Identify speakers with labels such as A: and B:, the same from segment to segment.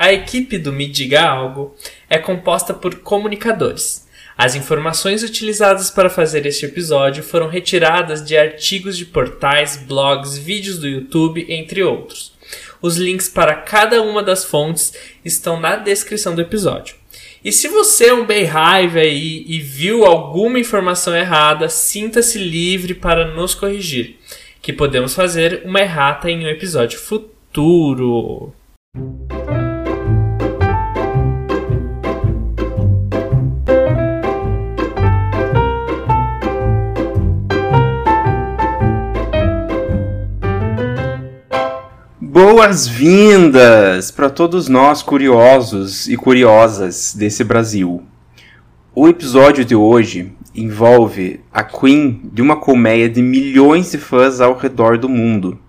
A: A equipe do Me Diga Algo é composta por comunicadores. As informações utilizadas para fazer este episódio foram retiradas de artigos de portais, blogs, vídeos do YouTube, entre outros. Os links para cada uma das fontes estão na descrição do episódio. E se você é um Beehive aí e viu alguma informação errada, sinta-se livre para nos corrigir, que podemos fazer uma errata em um episódio futuro.
B: Boas-vindas para todos nós curiosos e curiosas desse Brasil. O episódio de hoje envolve a Queen de uma colmeia de milhões de fãs ao redor do mundo.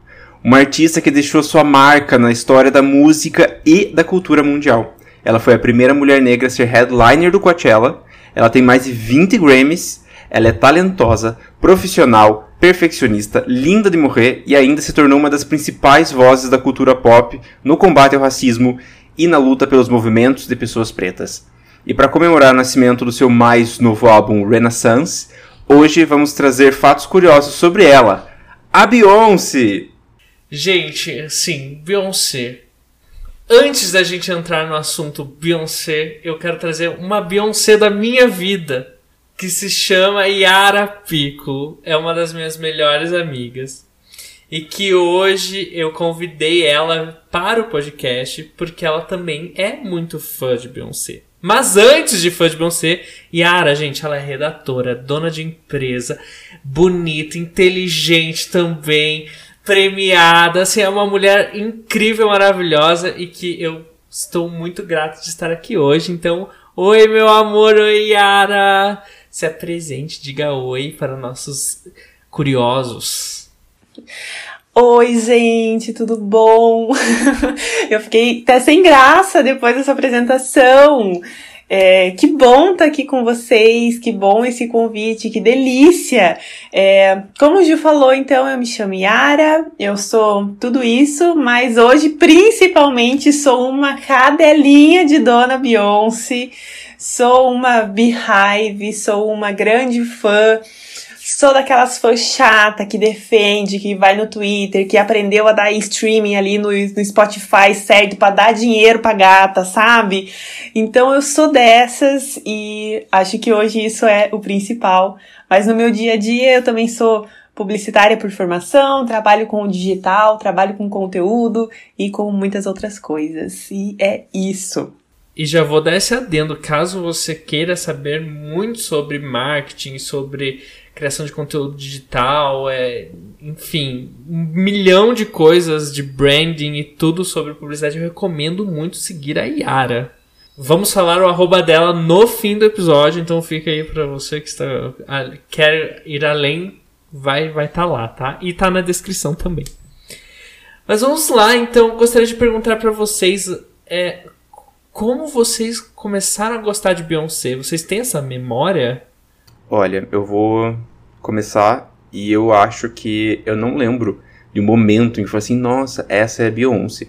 B: Uma artista que deixou sua marca na história da música e da cultura mundial. Ela foi a primeira mulher negra a ser headliner do Coachella. Ela tem mais de 20 Grammys. Ela é talentosa, profissional, perfeccionista, linda de morrer e ainda se tornou uma das principais vozes da cultura pop no combate ao racismo e na luta pelos movimentos de pessoas pretas. E para comemorar o nascimento do seu mais novo álbum Renaissance, hoje vamos trazer fatos curiosos sobre ela, a Beyoncé.
A: Gente, sim, Beyoncé. Antes da gente entrar no assunto Beyoncé, eu quero trazer uma Beyoncé da minha vida que se chama Yara Pico. É uma das minhas melhores amigas. E que hoje eu convidei ela para o podcast porque ela também é muito fã de Beyoncé. Mas antes de fã de Beyoncé, Yara, gente, ela é redatora, dona de empresa, bonita, inteligente também, premiada, assim, é uma mulher incrível, maravilhosa e que eu estou muito grato de estar aqui hoje. Então, oi meu amor, oi Yara! Se apresente, diga oi para nossos curiosos.
C: Oi, gente, tudo bom? Eu fiquei até sem graça depois dessa apresentação. É, que bom estar tá aqui com vocês, que bom esse convite, que delícia! É, como o Gil falou, então, eu me chamo Yara, eu sou tudo isso, mas hoje principalmente sou uma cadelinha de Dona Beyoncé. Sou uma beehive, sou uma grande fã. Sou daquelas fãs chata que defende, que vai no Twitter, que aprendeu a dar streaming ali no, no Spotify certo para dar dinheiro pra gata, sabe? Então eu sou dessas e acho que hoje isso é o principal. Mas no meu dia a dia eu também sou publicitária por formação, trabalho com o digital, trabalho com conteúdo e com muitas outras coisas. E é isso.
A: E já vou dar esse adendo, caso você queira saber muito sobre marketing, sobre criação de conteúdo digital, é, enfim, um milhão de coisas de branding e tudo sobre publicidade, eu recomendo muito seguir a Yara. Vamos falar o arroba dela no fim do episódio, então fica aí para você que está quer ir além, vai vai estar tá lá, tá? E tá na descrição também. Mas vamos lá, então gostaria de perguntar para vocês é, como vocês começaram a gostar de Beyoncé? Vocês têm essa memória?
B: Olha, eu vou começar e eu acho que eu não lembro de um momento em que foi assim, nossa, essa é Beyoncé.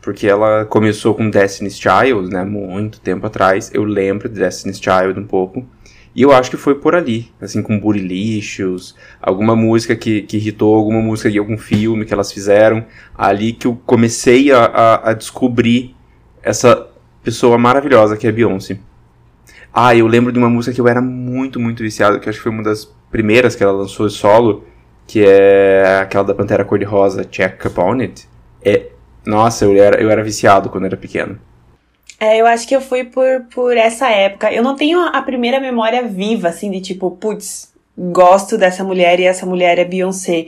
B: Porque ela começou com Destiny's Child, né, muito tempo atrás. Eu lembro de Destiny's Child um pouco. E eu acho que foi por ali, assim, com Burilicious, alguma música que, que irritou, alguma música de algum filme que elas fizeram. Ali que eu comecei a, a, a descobrir essa pessoa maravilhosa que é Beyoncé. Ah, eu lembro de uma música que eu era muito, muito viciado, que acho que foi uma das primeiras que ela lançou solo, que é aquela da Pantera Cor-de-Rosa, Check Upon It. É, nossa, eu era, eu era viciado quando era pequeno.
C: É, eu acho que eu fui por, por essa época. Eu não tenho a primeira memória viva, assim, de tipo, putz, gosto dessa mulher e essa mulher é Beyoncé.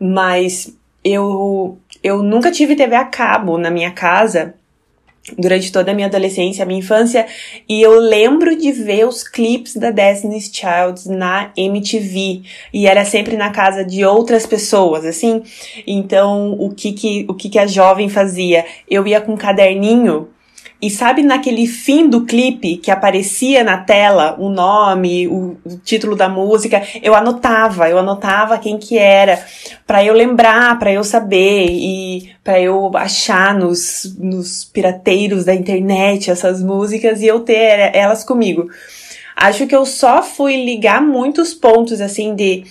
C: Mas eu, eu nunca tive TV a cabo na minha casa durante toda a minha adolescência, a minha infância, e eu lembro de ver os clipes da Destiny's Child na MTV, e era sempre na casa de outras pessoas, assim. Então, o que que, o que que a jovem fazia? Eu ia com um caderninho E sabe naquele fim do clipe que aparecia na tela o nome, o, título da música, eu anotava, eu anotava quem que era, para eu lembrar, para eu saber e para eu achar nos, nos pirateiros da internet essas músicas e eu ter elas comigo. Acho que eu só fui ligar muitos pontos assim de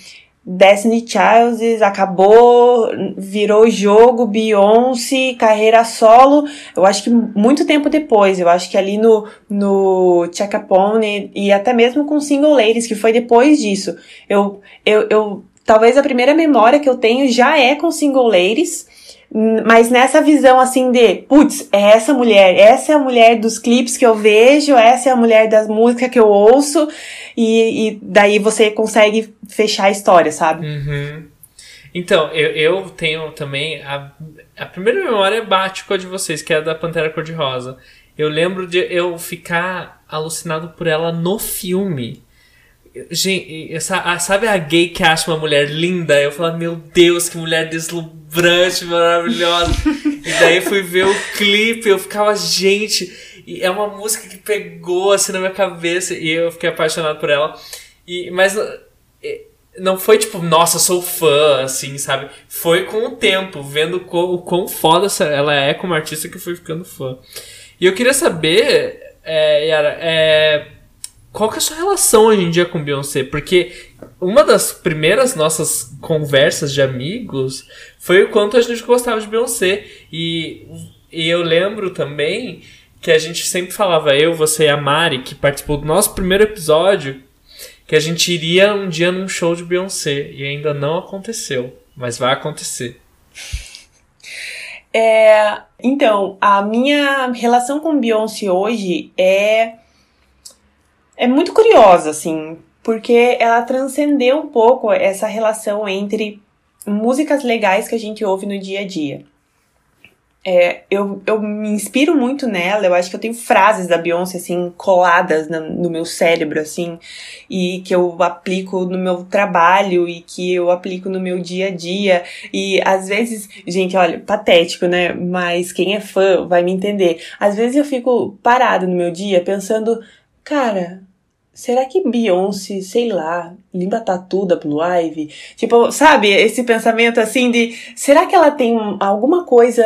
C: Destiny Child acabou, virou jogo, Beyoncé, carreira solo. Eu acho que muito tempo depois, eu acho que ali no, no Chacapone e até mesmo com Single Ladies, que foi depois disso. Eu, eu, eu, talvez a primeira memória que eu tenho já é com Single Ladies. Mas nessa visão assim de, putz, é essa mulher, essa é a mulher dos clipes que eu vejo, essa é a mulher das músicas que eu ouço, e, e daí você consegue fechar a história, sabe?
A: Uhum. Então, eu, eu tenho também. A, a primeira memória bate com a de vocês, que é a da Pantera Cor-de-Rosa. Eu lembro de eu ficar alucinado por ela no filme. Gente, sabe a gay que acha uma mulher linda? Eu falo, meu Deus, que mulher deslumbrante, maravilhosa. e daí fui ver o clipe, eu ficava, gente. É uma música que pegou assim na minha cabeça e eu fiquei apaixonado por ela. E, mas não foi tipo, nossa, sou fã, assim, sabe? Foi com o tempo, vendo o quão foda ela é como artista que eu fui ficando fã. E eu queria saber, é, Yara, é qual que é a sua relação hoje em dia com Beyoncé? Porque uma das primeiras nossas conversas de amigos foi o quanto a gente gostava de Beyoncé. E, e eu lembro também que a gente sempre falava, eu, você e a Mari, que participou do nosso primeiro episódio, que a gente iria um dia num show de Beyoncé. E ainda não aconteceu, mas vai acontecer.
C: É, então, a minha relação com Beyoncé hoje é é muito curiosa, assim, porque ela transcendeu um pouco essa relação entre músicas legais que a gente ouve no dia a dia. É, eu, eu me inspiro muito nela, eu acho que eu tenho frases da Beyoncé, assim, coladas no, no, meu cérebro, assim, e que eu aplico no meu trabalho e que eu aplico no meu dia a dia. E às vezes, gente, olha, patético, né? Mas quem é fã vai me entender. Às vezes eu fico parado no meu dia pensando, cara, será que Beyoncé, sei lá, limpa tatu da Blue Ivy? Tipo, sabe, esse pensamento assim de, será que ela tem alguma coisa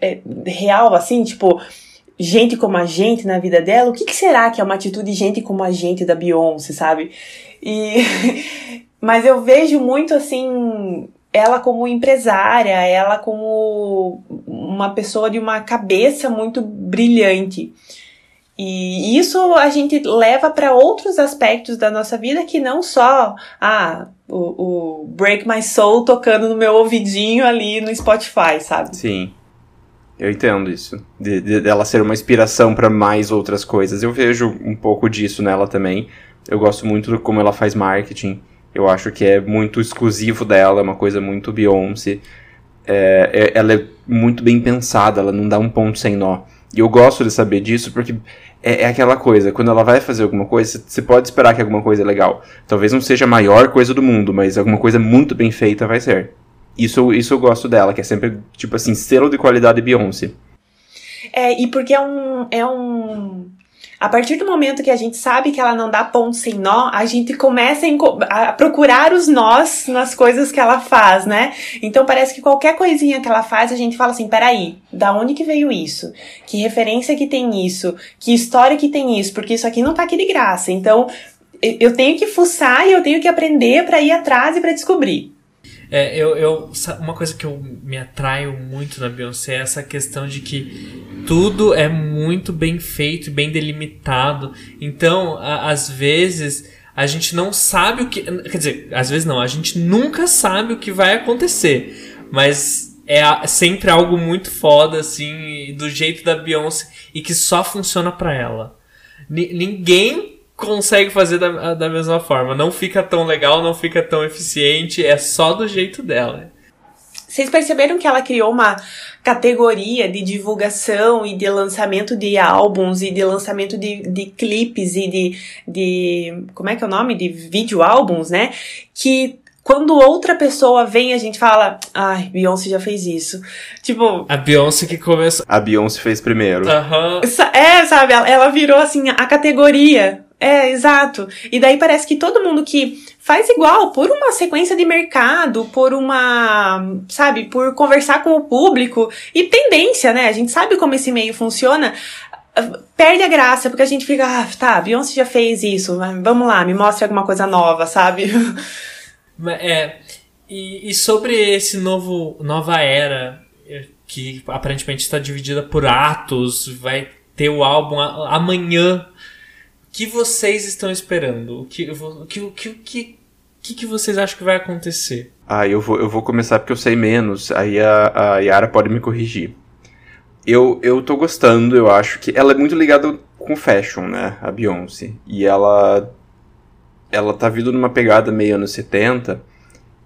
C: é, real assim, tipo, gente como a gente na vida dela? O que, que será que é uma atitude de gente como a gente da Beyoncé, sabe? E mas eu vejo muito assim ela como empresária, ela como uma pessoa de uma cabeça muito brilhante. E isso a gente leva para outros aspectos da nossa vida que não só ah, o, o, Break My Soul tocando no meu ouvidinho ali no Spotify, sabe?
B: Sim. Eu entendo isso. De, de dela ser uma inspiração para mais outras coisas. Eu vejo um pouco disso nela também. Eu gosto muito de como ela faz marketing. Eu acho que é muito exclusivo dela, é uma coisa muito Beyoncé. É, é, ela é muito bem pensada, ela não dá um ponto sem nó. E eu gosto de saber disso porque é, é aquela coisa, quando ela vai fazer alguma coisa, você pode esperar que alguma coisa é legal. Talvez não seja a maior coisa do mundo, mas alguma coisa muito bem feita vai ser. Isso, isso eu gosto dela, que é sempre, tipo assim, selo de qualidade Beyoncé.
C: É, e porque é um, é um a partir do momento que a gente sabe que ela não dá ponto sem nó, a gente começa a procurar os nós nas coisas que ela faz, né? Então parece que qualquer coisinha que ela faz, a gente fala assim: peraí, da onde que veio isso? Que referência que tem isso? Que história que tem isso? Porque isso aqui não tá aqui de graça. Então eu tenho que fuçar e eu tenho que aprender para ir atrás e para descobrir.
A: É, eu, eu, uma coisa que eu me atraio muito na Beyoncé é essa questão de que tudo é muito bem feito e bem delimitado. Então, a, às vezes, a gente não sabe o que. Quer dizer, às vezes não, a gente nunca sabe o que vai acontecer. Mas é sempre algo muito foda, assim, do jeito da Beyoncé e que só funciona pra ela. N ninguém consegue fazer da, da mesma forma. Não fica tão legal, não fica tão eficiente, é só do jeito dela.
C: Vocês perceberam que ela criou uma categoria de divulgação e de lançamento de álbuns e de lançamento de, de clipes e de, de. Como é que é o nome? De vídeo álbuns, né? Que quando outra pessoa vem, a gente fala, ai, Beyoncé já fez isso. Tipo.
A: A Beyoncé que começou.
B: A Beyoncé fez primeiro.
A: Aham.
C: É, sabe, ela, ela virou assim a categoria. É, exato. E daí parece que todo mundo que faz igual, por uma sequência de mercado, por uma, sabe, por conversar com o público e tendência, né? A gente sabe como esse meio funciona. Perde a graça, porque a gente fica, ah, tá, Beyoncé já fez isso, vamos lá, me mostre alguma coisa nova, sabe?
A: É, e, e sobre esse novo nova era é, que aparentemente está dividida por atos, vai ter o álbum amanhã. Que vocês estão esperando? O que, o que, o que, o que, que, que vocês acham que vai acontecer?
B: Ah, eu vou, eu vou começar porque eu sei menos, aí a, a Yara pode me corrigir. Eu, eu tô gostando, eu acho que ela é muito ligada com fashion, né, a Beyoncé. E ela ela tá vindo numa pegada meio anos 70,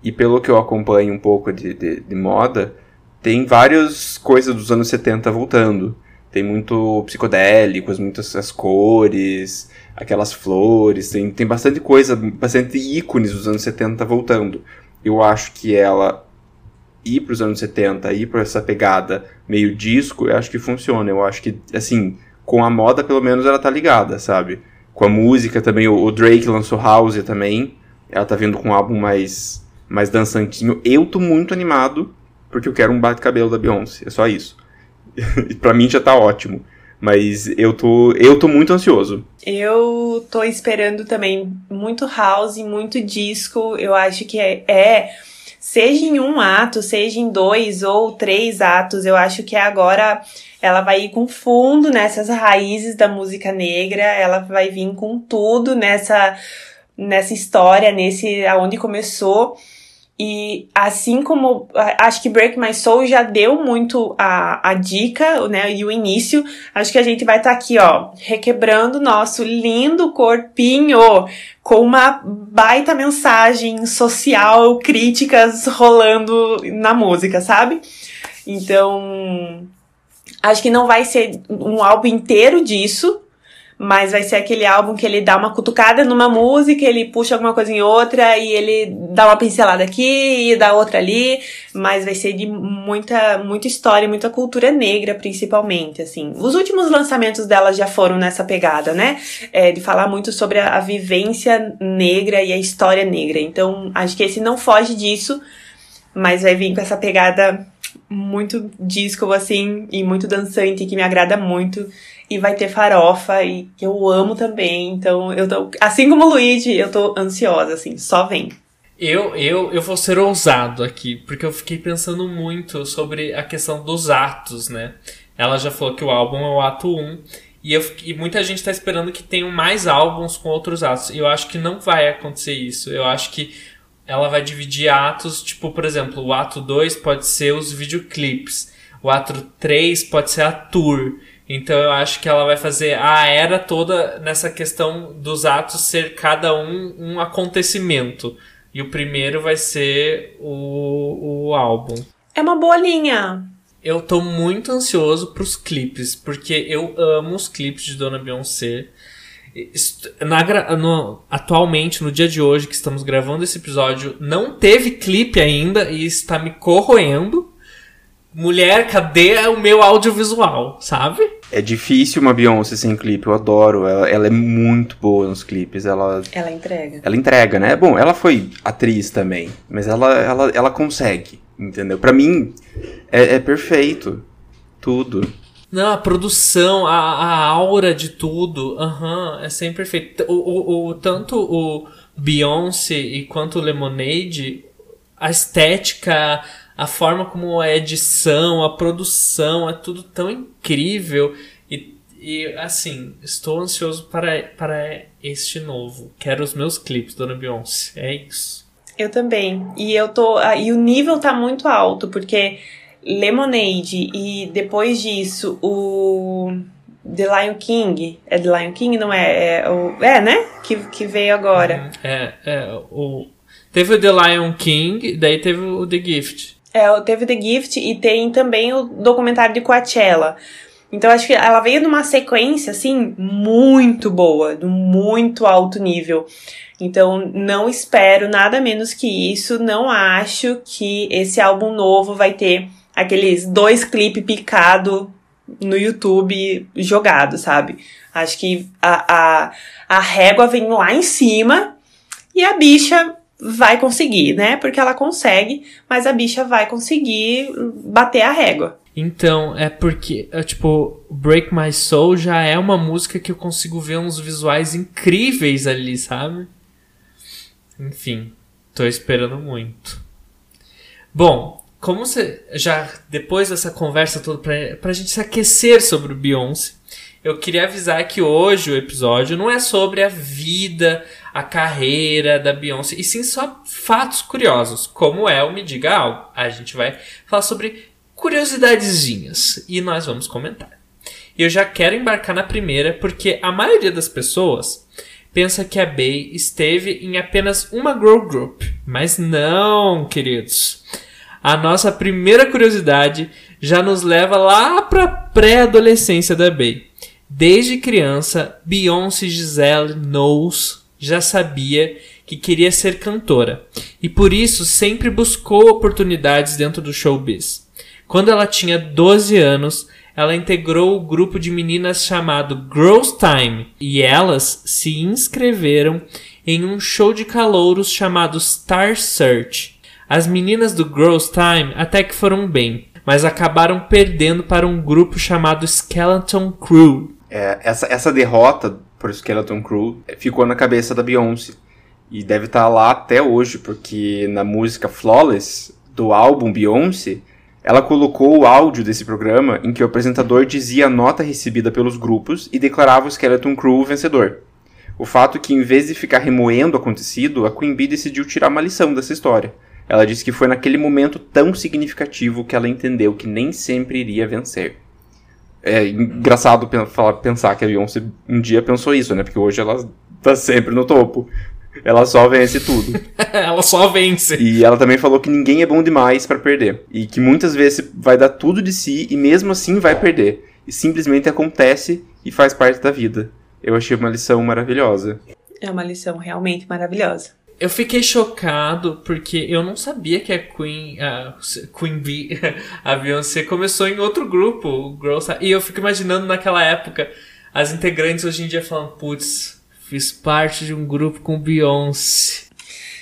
B: e pelo que eu acompanho um pouco de, de, de moda, tem várias coisas dos anos 70 voltando. Tem muito psicodélicos, muitas as cores, aquelas flores, tem, tem bastante coisa, bastante ícones dos anos 70 voltando. Eu acho que ela ir para os anos 70, ir para essa pegada meio disco, eu acho que funciona. Eu acho que, assim, com a moda, pelo menos, ela tá ligada, sabe? com a música também. O, Drake lançou House também. Ela tá vindo com um álbum mais, mais dançantinho. Eu tô muito animado, porque eu quero um bate-cabelo da Beyoncé. É só isso. pra mim já tá ótimo. Mas eu tô, eu tô muito ansioso.
C: Eu tô esperando também muito house, muito disco. Eu acho que é, é seja em um ato, seja em dois ou três atos, eu acho que agora ela vai ir com fundo nessas raízes da música negra, ela vai vir com tudo nessa nessa história, nesse aonde começou. E assim como acho que Break My Soul já deu muito a, a dica, né, e o início, acho que a gente vai estar tá aqui, ó, requebrando nosso lindo corpinho com uma baita mensagem social, críticas rolando na música, sabe? Então, acho que não vai ser um álbum inteiro disso, mas vai ser aquele álbum que ele dá uma cutucada numa música, ele puxa alguma coisa em outra e ele dá uma pincelada aqui e dá outra ali, mas vai ser de muita muita história, muita cultura negra principalmente, assim. Os últimos lançamentos dela já foram nessa pegada, né? É, de falar muito sobre a, a vivência negra e a história negra. Então, acho que esse não foge disso, mas vai vir com essa pegada muito disco assim e muito dançante que me agrada muito e vai ter farofa e que eu amo também. Então eu tô, assim como o Luigi, eu tô ansiosa assim, só vem.
A: Eu, eu, eu vou ser ousado aqui, porque eu fiquei pensando muito sobre a questão dos atos, né? Ela já falou que o álbum é o ato 1, e, eu, e muita gente está esperando que tenham mais álbuns com outros atos. E eu acho que não vai acontecer isso. Eu acho que ela vai dividir atos, tipo, por exemplo, o ato 2 pode ser os videoclipes, o ato 3 pode ser a tour. Então eu acho que ela vai fazer a era toda nessa questão dos atos ser cada um um acontecimento. E o primeiro vai ser o, o álbum.
C: É uma boa linha.
A: Eu tô muito ansioso pros clipes, porque eu amo os clipes de Dona Beyoncé. Na, no, atualmente, no dia de hoje que estamos gravando esse episódio, não teve clipe ainda e está me corroendo. Mulher, cadê o meu audiovisual, sabe?
B: É difícil uma Beyoncé sem clipe, eu adoro. Ela, ela, é muito boa nos clipes. Ela,
C: ela entrega.
B: Ela entrega, né? Bom, ela foi atriz também, mas ela, ela, ela consegue, entendeu? Para mim, é, é perfeito. Tudo.
A: Não, a produção, a, a aura de tudo, aham, uhum, é sempre perfeito. O, o, o, tanto o Beyoncé e quanto o Lemonade, a estética, a forma como a edição, a produção, é tudo tão incrível. E, e assim, estou ansioso para, para este novo. Quero os meus clipes, Dona Beyoncé. É isso.
C: Eu também. E eu tô. Ah, e o nível tá muito alto, porque Lemonade e depois disso o The Lion King. É The Lion King, não é? É, o, é né? Que, que veio agora.
A: É, é. O, teve o The Lion King, daí teve o The Gift.
C: É, teve The Gift e tem também o documentário de Coachella. Então acho que ela veio numa sequência assim muito boa, do muito alto nível. Então não espero nada menos que isso, não acho que esse álbum novo vai ter aqueles dois clipes picado no YouTube jogado, sabe? Acho que a, a, a régua vem lá em cima e a bicha vai conseguir, né? Porque ela consegue, mas a bicha vai conseguir bater a régua.
A: Então, é porque, é, tipo, Break My Soul já é uma música que eu consigo ver uns visuais incríveis ali, sabe? Enfim, tô esperando muito. Bom, como você já depois dessa conversa toda pra, pra gente se aquecer sobre o Beyoncé, eu queria avisar que hoje o episódio não é sobre a vida, a carreira da Beyoncé, e sim só fatos curiosos, como é o Me Diga Algo. A gente vai falar sobre curiosidadezinhas e nós vamos comentar. Eu já quero embarcar na primeira porque a maioria das pessoas pensa que a Bey esteve em apenas uma girl group, mas não, queridos. A nossa primeira curiosidade já nos leva lá para pré-adolescência da Bey. Desde criança, Beyoncé Giselle Knowles já sabia que queria ser cantora e por isso sempre buscou oportunidades dentro do showbiz. Quando ela tinha 12 anos, ela integrou o grupo de meninas chamado Girls Time e elas se inscreveram em um show de calouros chamado Star Search. As meninas do Girls Time até que foram bem, mas acabaram perdendo para um grupo chamado Skeleton Crew.
B: É, essa, essa derrota por Skeleton Crew ficou na cabeça da Beyoncé. E deve estar tá lá até hoje, porque na música Flawless do álbum Beyoncé, ela colocou o áudio desse programa em que o apresentador dizia a nota recebida pelos grupos e declarava o Skeleton Crew vencedor. O fato é que, em vez de ficar remoendo o acontecido, a Queen Bee decidiu tirar uma lição dessa história. Ela disse que foi naquele momento tão significativo que ela entendeu que nem sempre iria vencer é engraçado falar, pensar que a Beyoncé um dia pensou isso, né? Porque hoje ela tá sempre no topo. Ela só vence tudo.
A: ela só vence.
B: E ela também falou que ninguém é bom demais para perder. E que muitas vezes vai dar tudo de si e mesmo assim vai perder. E simplesmente acontece e faz parte da vida. Eu achei uma lição maravilhosa.
C: É uma lição realmente maravilhosa
A: eu fiquei chocado porque eu não sabia que a Queen, a Queen Bee, a Beyoncé começou em outro grupo, o Girls, e eu fico imaginando naquela época as integrantes hoje em dia falando, putz, fiz parte de um grupo com Beyoncé.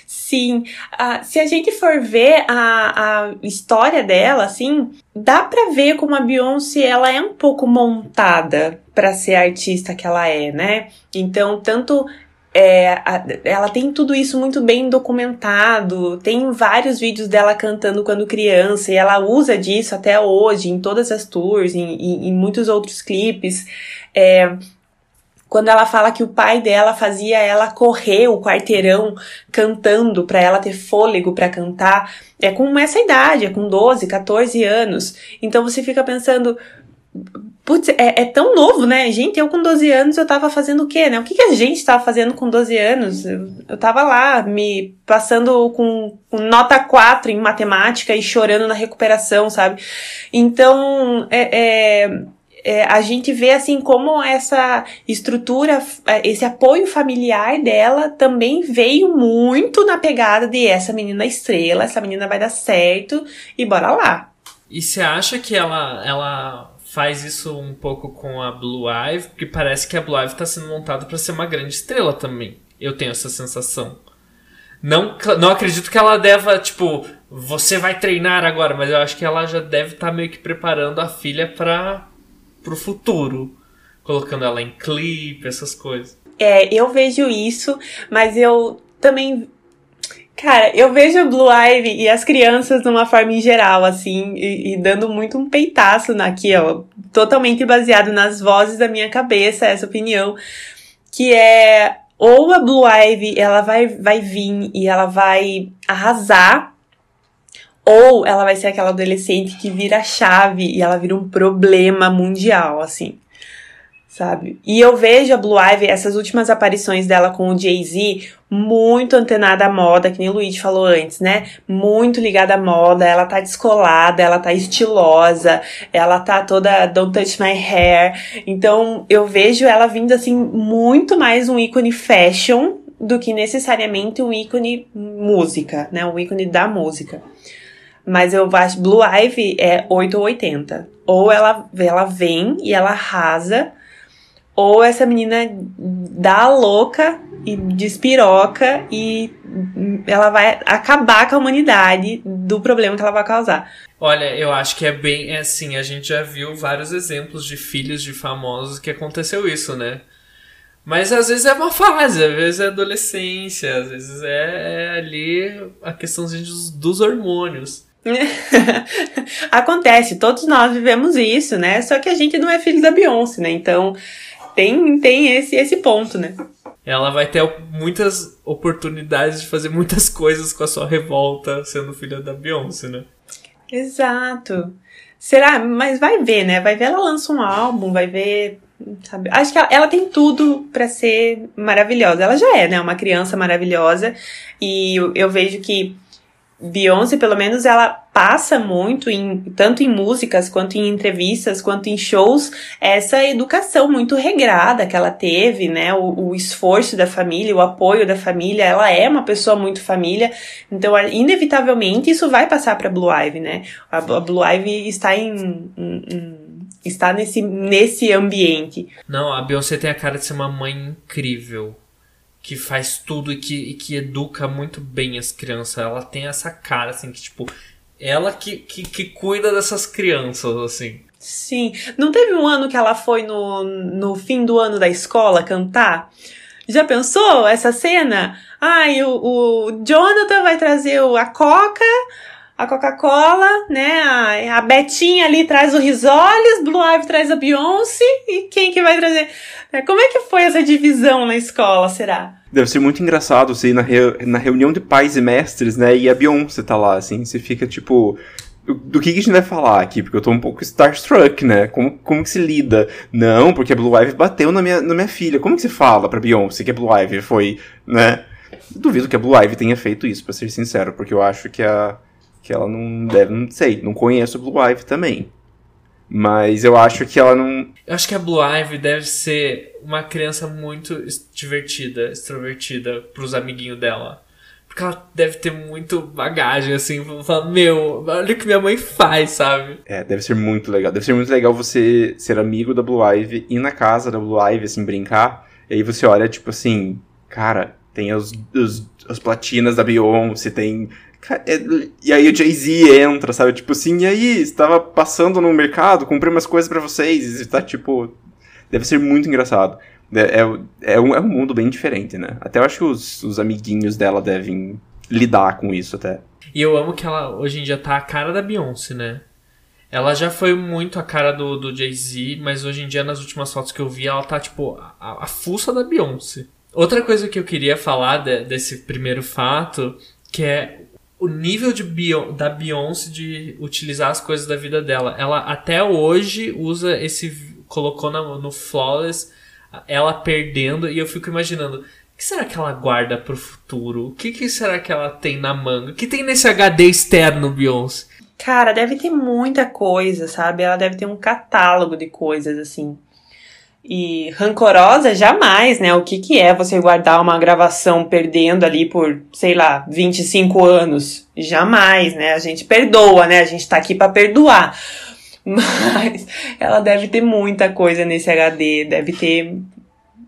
C: Sim, uh, se a gente for ver a, a história dela, assim, dá pra ver como a Beyoncé ela é um pouco montada para ser a artista que ela é, né? Então, tanto é, a, ela tem tudo isso muito bem documentado, tem vários vídeos dela cantando quando criança, e ela usa disso até hoje em todas as tours, em, em, em muitos outros clipes. É, quando ela fala que o pai dela fazia ela correr o quarteirão cantando para ela ter fôlego para cantar, é com essa idade, é com 12, 14 anos. Então você fica pensando, Putz, é, é, tão novo, né? Gente, eu com 12 anos eu tava fazendo o quê, né? O que, que a gente tava fazendo com 12 anos? Eu, eu tava lá, me passando com, com, nota 4 em matemática e chorando na recuperação, sabe? Então, é, é, é, a gente vê assim como essa estrutura, é, esse apoio familiar dela também veio muito na pegada de essa menina estrela, essa menina vai dar certo e bora lá.
A: E você acha que ela, ela faz isso um pouco com a Blue Ivy, porque parece que a Blue Ivy está sendo montada para ser uma grande estrela também. Eu tenho essa sensação. Não, não acredito que ela deva, tipo, você vai treinar agora, mas eu acho que ela já deve estar tá meio que preparando a filha para o futuro, colocando ela em clipe, essas coisas.
C: É, eu vejo isso, mas eu também Cara, eu vejo a Blue Ivy e as crianças de uma forma em geral, assim, e, e, dando muito um peitaço aqui, ó, totalmente baseado nas vozes da minha cabeça, essa opinião, que é ou a Blue Ivy, ela vai, vai vir e ela vai arrasar, ou ela vai ser aquela adolescente que vira chave e ela vira um problema mundial, assim. Sabe? E eu vejo a Blue Ivy, essas últimas aparições dela com o Jay-Z, muito antenada à moda, que nem o Luigi falou antes, né? Muito ligada à moda, ela tá descolada, ela tá estilosa, ela tá toda don't touch my hair. Então, eu vejo ela vindo assim muito mais um ícone fashion do que necessariamente um ícone música, né? Um ícone da música. Mas eu acho Blue Ivy é 8 ou 80. Ou ela, ela vem e ela arrasa, ou essa menina dá louca e despiroca e ela vai acabar com a humanidade do problema que ela vai causar.
A: Olha, eu acho que é bem é assim, a gente já viu vários exemplos de filhos de famosos que aconteceu isso, né? Mas às vezes é uma fase, às vezes é adolescência, às vezes é, é ali a questão dos, dos hormônios.
C: Acontece, todos nós vivemos isso, né? Só que a gente não é filho da Beyoncé, né? Então tem, tem esse, esse ponto, né?
A: Ela vai ter muitas oportunidades de fazer muitas coisas com a sua revolta sendo filha da Beyoncé, né?
C: Exato. Será? Mas vai ver, né? Vai ver ela lança um álbum, vai ver. Sabe? Acho que ela, ela tem tudo para ser maravilhosa. Ela já é, né? Uma criança maravilhosa. E eu, eu vejo que Beyoncé, pelo menos, ela passa muito, em, tanto em músicas, quanto em entrevistas, quanto em shows, essa educação muito regrada que ela teve, né? O, o, esforço da família, o apoio da família. Ela é uma pessoa muito família, então, inevitavelmente, isso vai passar para Blue Ivy, né? A, a, Blue Ivy está em, em, em está nesse, nesse ambiente.
A: Não, a Beyoncé tem a cara de ser uma mãe incrível que faz tudo e que, e que educa muito bem as crianças. Ela tem essa cara, assim, que, tipo, ela que, que, que cuida dessas crianças, assim.
C: Sim. Não teve um ano que ela foi no, no fim do ano da escola cantar? Já pensou essa cena? Ai, o, o Jonathan vai trazer a Coca, a Coca-Cola, né? A, Betinha ali traz o Risoles, Blue Ivy traz a Beyoncé, e quem que vai trazer? É, como é que foi essa divisão na escola, será?
B: Deve ser muito engraçado você ir na, na reunião de pais e mestres, né? E a Beyoncé tá lá, assim. Você fica tipo. Do que, que a gente vai falar aqui? Porque eu tô um pouco starstruck, né? Como, como que se lida? Não, porque a Blue Ivy bateu na minha, na minha filha. Como que se fala pra Beyoncé que a Blue Ivy foi, né? Duvido que a Blue Ivy tenha feito isso, para ser sincero, porque eu acho que a que ela não deve, não sei, não conheço a Blue Ivy também. Mas eu acho que ela não.
A: Eu acho que a Blue Ivy deve ser uma criança muito divertida, extrovertida pros amiguinhos dela. Porque ela deve ter muito bagagem, assim, falar, meu, olha o que minha mãe faz, sabe?
B: É, deve ser muito legal. Deve ser muito legal você ser amigo da Blue Ivy, ir na casa da Blue Ivy, assim, brincar. E aí você olha, tipo assim, cara, tem os, os, as platinas da Beyoncé, tem e aí o Jay-Z entra, sabe? Tipo assim, e aí, estava passando no mercado, comprei umas coisas para vocês, e tá tipo. Deve ser muito engraçado. É, é, é, um, é um mundo bem diferente, né? Até eu acho que os, os amiguinhos dela devem lidar com isso até.
A: E eu amo que ela hoje em dia tá a cara da Beyoncé, né? Ela já foi muito a cara do, do Jay-Z, mas hoje em dia, nas últimas fotos que eu vi, ela tá, tipo, a, a fuça da Beyoncé. Outra coisa que eu queria falar de, desse primeiro fato, que é o nível de da Beyoncé de utilizar as coisas da vida dela. Ela até hoje usa esse. colocou no, no Flawless ela perdendo, e eu fico imaginando. O que será que ela guarda pro futuro? O que, que será que ela tem na manga? O que tem nesse HD externo, Beyoncé?
C: Cara, deve ter muita coisa, sabe? Ela deve ter um catálogo de coisas, assim. E rancorosa, jamais, né? O que, que é você guardar uma gravação perdendo ali por, sei lá, 25 anos? Jamais, né? A gente perdoa, né? A gente tá aqui para perdoar. Mas ela deve ter muita coisa nesse HD, deve ter.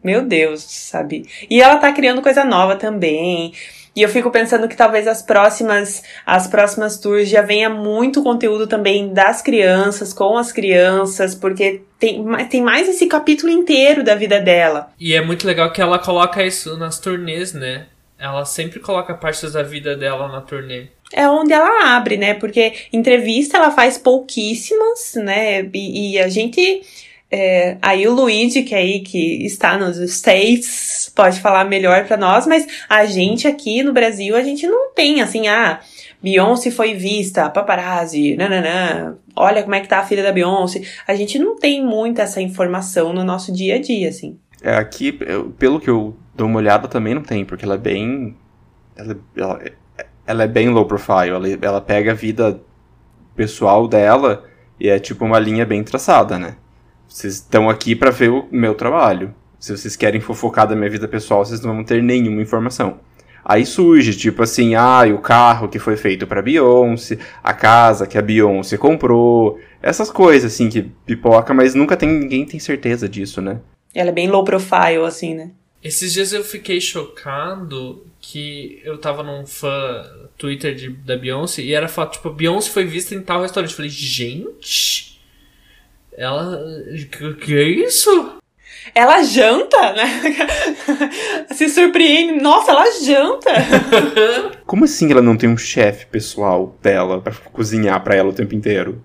C: Meu Deus, sabe? E ela tá criando coisa nova também. E eu fico pensando que talvez as próximas, as próximas tours já venha muito conteúdo também das crianças, com as crianças, porque tem, tem mais esse capítulo inteiro da vida dela.
A: E é muito legal que ela coloca isso nas turnês, né? Ela sempre coloca partes da vida dela na turnê.
C: É onde ela abre, né? Porque entrevista ela faz pouquíssimas, né? E, e a gente é, aí o Luigi, que é aí que está nos States, pode falar melhor para nós, mas a gente aqui no Brasil, a gente não tem assim, ah, Beyoncé foi vista, paparazzi, nananã, olha como é que tá a filha da Beyoncé. A gente não tem muita essa informação no nosso dia a dia, assim.
B: É, aqui, eu, pelo que eu dou uma olhada, também não tem, porque ela é bem. Ela, ela, ela é bem low profile. Ela, ela pega a vida pessoal dela e é tipo uma linha bem traçada, né? Vocês estão aqui para ver o meu trabalho. Se vocês querem fofocar da minha vida pessoal, vocês não vão ter nenhuma informação. Aí surge, tipo assim, ah, o carro que foi feito para Beyoncé, a casa que a Beyoncé comprou, essas coisas assim que pipoca, mas nunca tem ninguém tem certeza disso, né?
C: Ela é bem low profile assim, né?
A: Esses dias eu fiquei chocado que eu tava num fã Twitter de, da Beyoncé e era foto, tipo, Beyoncé foi vista em tal restaurante. Eu falei, gente, ela. Que, que é isso?
C: Ela janta, né? Se surpreende. Nossa, ela janta!
B: Como assim ela não tem um chefe pessoal dela para cozinhar para ela o tempo inteiro?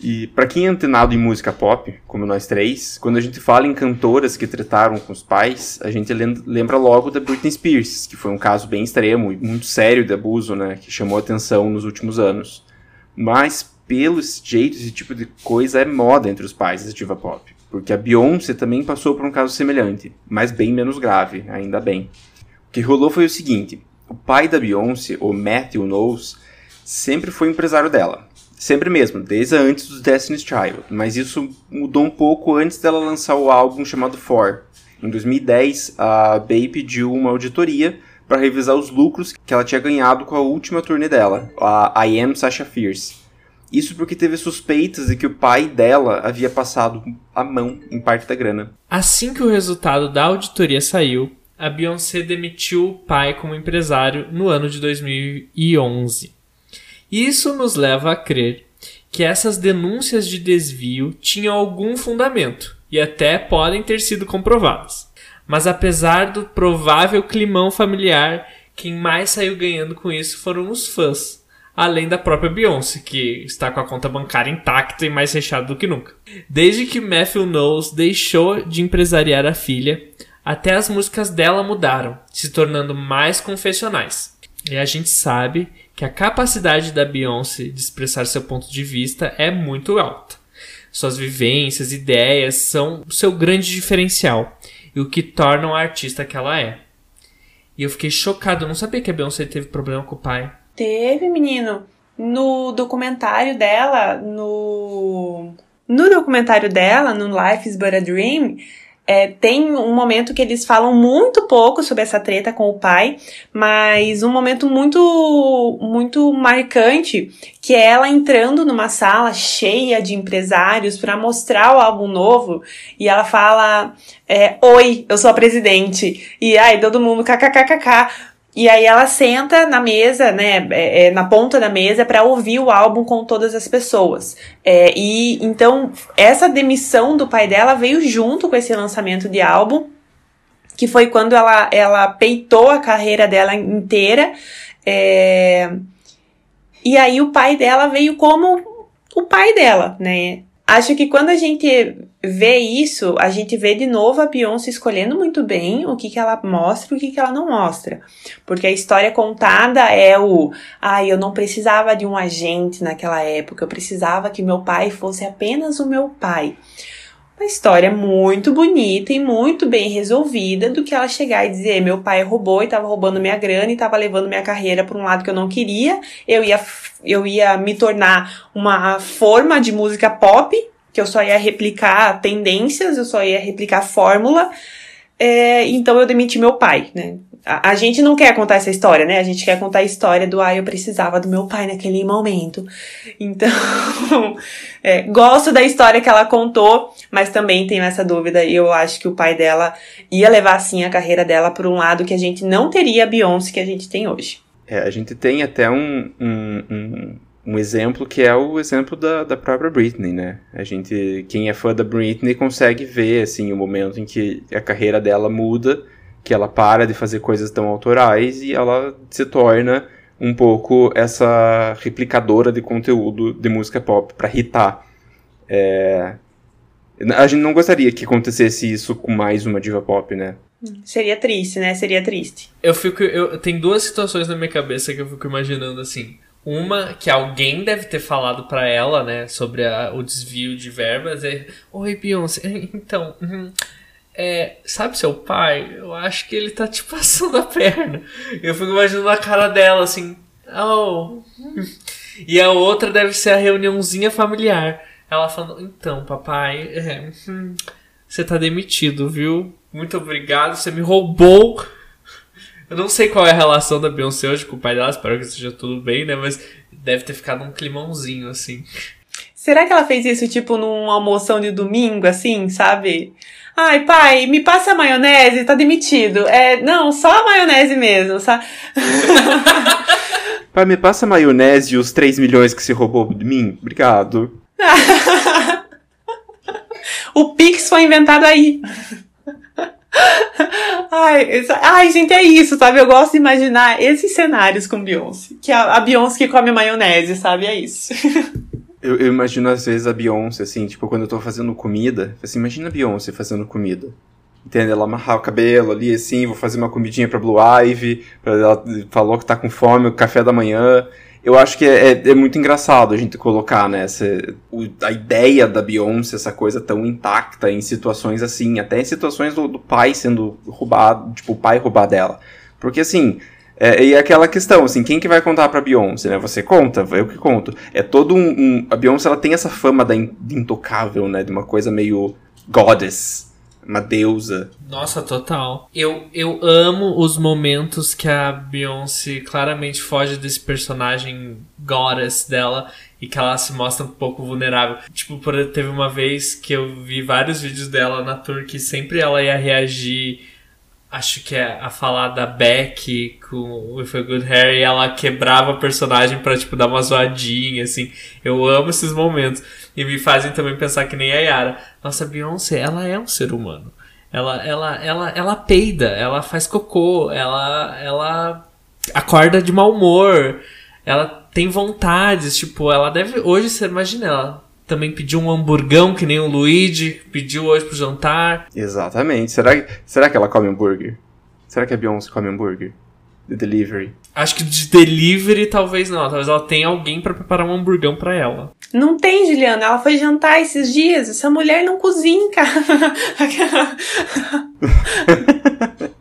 B: E para quem é antenado em música pop, como nós três, quando a gente fala em cantoras que trataram com os pais, a gente lembra logo da Britney Spears, que foi um caso bem extremo e muito sério de abuso, né, que chamou atenção nos últimos anos. Mas pelo jeito, esse tipo de coisa é moda entre os pais da diva pop. Porque a Beyoncé também passou por um caso semelhante, mas bem menos grave, ainda bem. O que rolou foi o seguinte: o pai da Beyoncé, o Matthew Knowles, sempre foi empresário dela. Sempre mesmo, desde antes do Destiny's Child. Mas isso mudou um pouco antes dela lançar o álbum chamado For. Em 2010, a Bey pediu uma auditoria para revisar os lucros que ela tinha ganhado com a última turnê dela, a I Am Sasha Fierce. Isso porque teve suspeitas de que o pai dela havia passado a mão em parte da grana.
A: Assim que o resultado da auditoria saiu, a Beyoncé demitiu o pai como empresário no ano de 2011. Isso nos leva a crer que essas denúncias de desvio tinham algum fundamento e até podem ter sido comprovadas. Mas apesar do provável climão familiar, quem mais saiu ganhando com isso foram os fãs além da própria Beyoncé, que está com a conta bancária intacta e mais recheada do que nunca. Desde que Matthew Knowles deixou de empresariar a filha, até as músicas dela mudaram, se tornando mais confessionais. E a gente sabe que a capacidade da Beyoncé de expressar seu ponto de vista é muito alta. Suas vivências, ideias são o seu grande diferencial e o que torna a artista que ela é. E eu fiquei chocado, eu não sabia que a Beyoncé teve problema com o pai.
C: Teve, menino. No documentário dela, no. No documentário dela, no Life is But a Dream, é, tem um momento que eles falam muito pouco sobre essa treta com o pai, mas um momento muito, muito marcante, que é ela entrando numa sala cheia de empresários para mostrar o álbum novo, e ela fala, é, oi, eu sou a presidente, e aí todo mundo kkkk, e aí ela senta na mesa, né, é, é, na ponta da mesa para ouvir o álbum com todas as pessoas. É, e então essa demissão do pai dela veio junto com esse lançamento de álbum, que foi quando ela, ela peitou a carreira dela inteira. É, e aí o pai dela veio como o pai dela, né? Acho que quando a gente vê isso, a gente vê de novo a Beyoncé escolhendo muito bem o que, que ela mostra e o que, que ela não mostra. Porque a história contada é o, ai, ah, eu não precisava de um agente naquela época, eu precisava que meu pai fosse apenas o meu pai. Uma história muito bonita e muito bem resolvida do que ela chegar e dizer: meu pai roubou e estava roubando minha grana e estava levando minha carreira para um lado que eu não queria. Eu ia, eu ia me tornar uma forma de música pop, que eu só ia replicar tendências, eu só ia replicar fórmula. É, então eu demiti meu pai, né? A, a, gente não quer contar essa história, né? A gente quer contar a história do ah, eu precisava do meu pai naquele momento. Então, é, gosto da história que ela contou, mas também tenho essa dúvida. E eu acho que o pai dela ia levar sim a carreira dela por um lado que a gente não teria a Beyoncé que a gente tem hoje.
B: É, a gente tem até um, um, um, um exemplo que é o exemplo da, da própria Britney, né? A gente, quem é fã da Britney consegue ver assim o momento em que a carreira dela muda que ela para de fazer coisas tão autorais e ela se torna um pouco essa replicadora de conteúdo de música pop para hitar. É... A gente não gostaria que acontecesse isso com mais uma diva pop, né?
C: Seria triste, né? Seria triste.
A: Eu fico. Eu, tem duas situações na minha cabeça que eu fico imaginando assim. Uma que alguém deve ter falado para ela, né, sobre a, o desvio de verbas. É, Oi, Beyoncé, então, hum, é, sabe seu pai? Eu acho que ele tá te passando a perna. Eu fico imaginando a cara dela assim, oh. E a outra deve ser a reuniãozinha familiar. Ela falando, então, papai, é, hum, você tá demitido, viu? Muito obrigado, você me roubou eu não sei qual é a relação da Beyoncé hoje com o pai dela, espero que seja tudo bem, né? Mas deve ter ficado um climãozinho, assim.
C: Será que ela fez isso, tipo, num almoção de domingo, assim, sabe? Ai, pai, me passa a maionese, tá demitido. É, não, só a maionese mesmo, sabe?
B: pai, me passa a maionese e os 3 milhões que você roubou de mim? Obrigado.
C: o Pix foi inventado aí. Ai, ai, gente, é isso, sabe? Eu gosto de imaginar esses cenários com Beyoncé. Que a, a Beyoncé que come maionese, sabe? É isso.
B: eu, eu, imagino às vezes a Beyoncé, assim, tipo, quando eu tô fazendo comida, assim, imagina a Beyoncé fazendo comida. Entende? Ela amarrar o cabelo ali, assim, vou fazer uma comidinha pra Blue Ivy, ela falou que tá com fome, o café da manhã eu acho que é, é, é, muito engraçado a gente colocar, né, essa, o, a ideia da Beyoncé, essa coisa tão intacta em situações assim, até em situações do, do pai sendo roubado, tipo, o pai roubar dela. Porque assim, é, e aquela questão, assim, quem que vai contar pra Beyoncé, né? Você conta, eu que conto. É todo um, um a Beyoncé, ela tem essa fama da in, de intocável, né? De uma coisa meio goddess uma deusa.
A: Nossa, total. Eu, eu amo os momentos que a Beyoncé claramente foge desse personagem goddess dela e que ela se mostra um pouco vulnerável. Tipo, por, teve uma vez que eu vi vários vídeos dela na tour que sempre ela ia reagir acho que é a falar da Beck com With a Good Hair e ela quebrava o personagem pra, tipo, dar uma zoadinha, assim. Eu amo esses momentos. E me fazem também pensar que nem a Yara. Nossa, a Beyoncé, ela é um ser humano. Ela, ela, ela, ela peida, ela faz cocô, ela, ela acorda de mau humor, ela tem vontades, tipo, ela deve. Hoje, você imagina, ela também pediu um hamburgão que nem o Luigi pediu hoje pro jantar.
B: Exatamente. Será, será que ela come hambúrguer? Será que a Beyoncé come hambúrguer? De delivery?
A: Acho que de delivery talvez não. Talvez ela tenha alguém para preparar um hamburgão para ela.
C: Não tem, Juliana. Ela foi jantar esses dias. Essa mulher não cozinha, cara.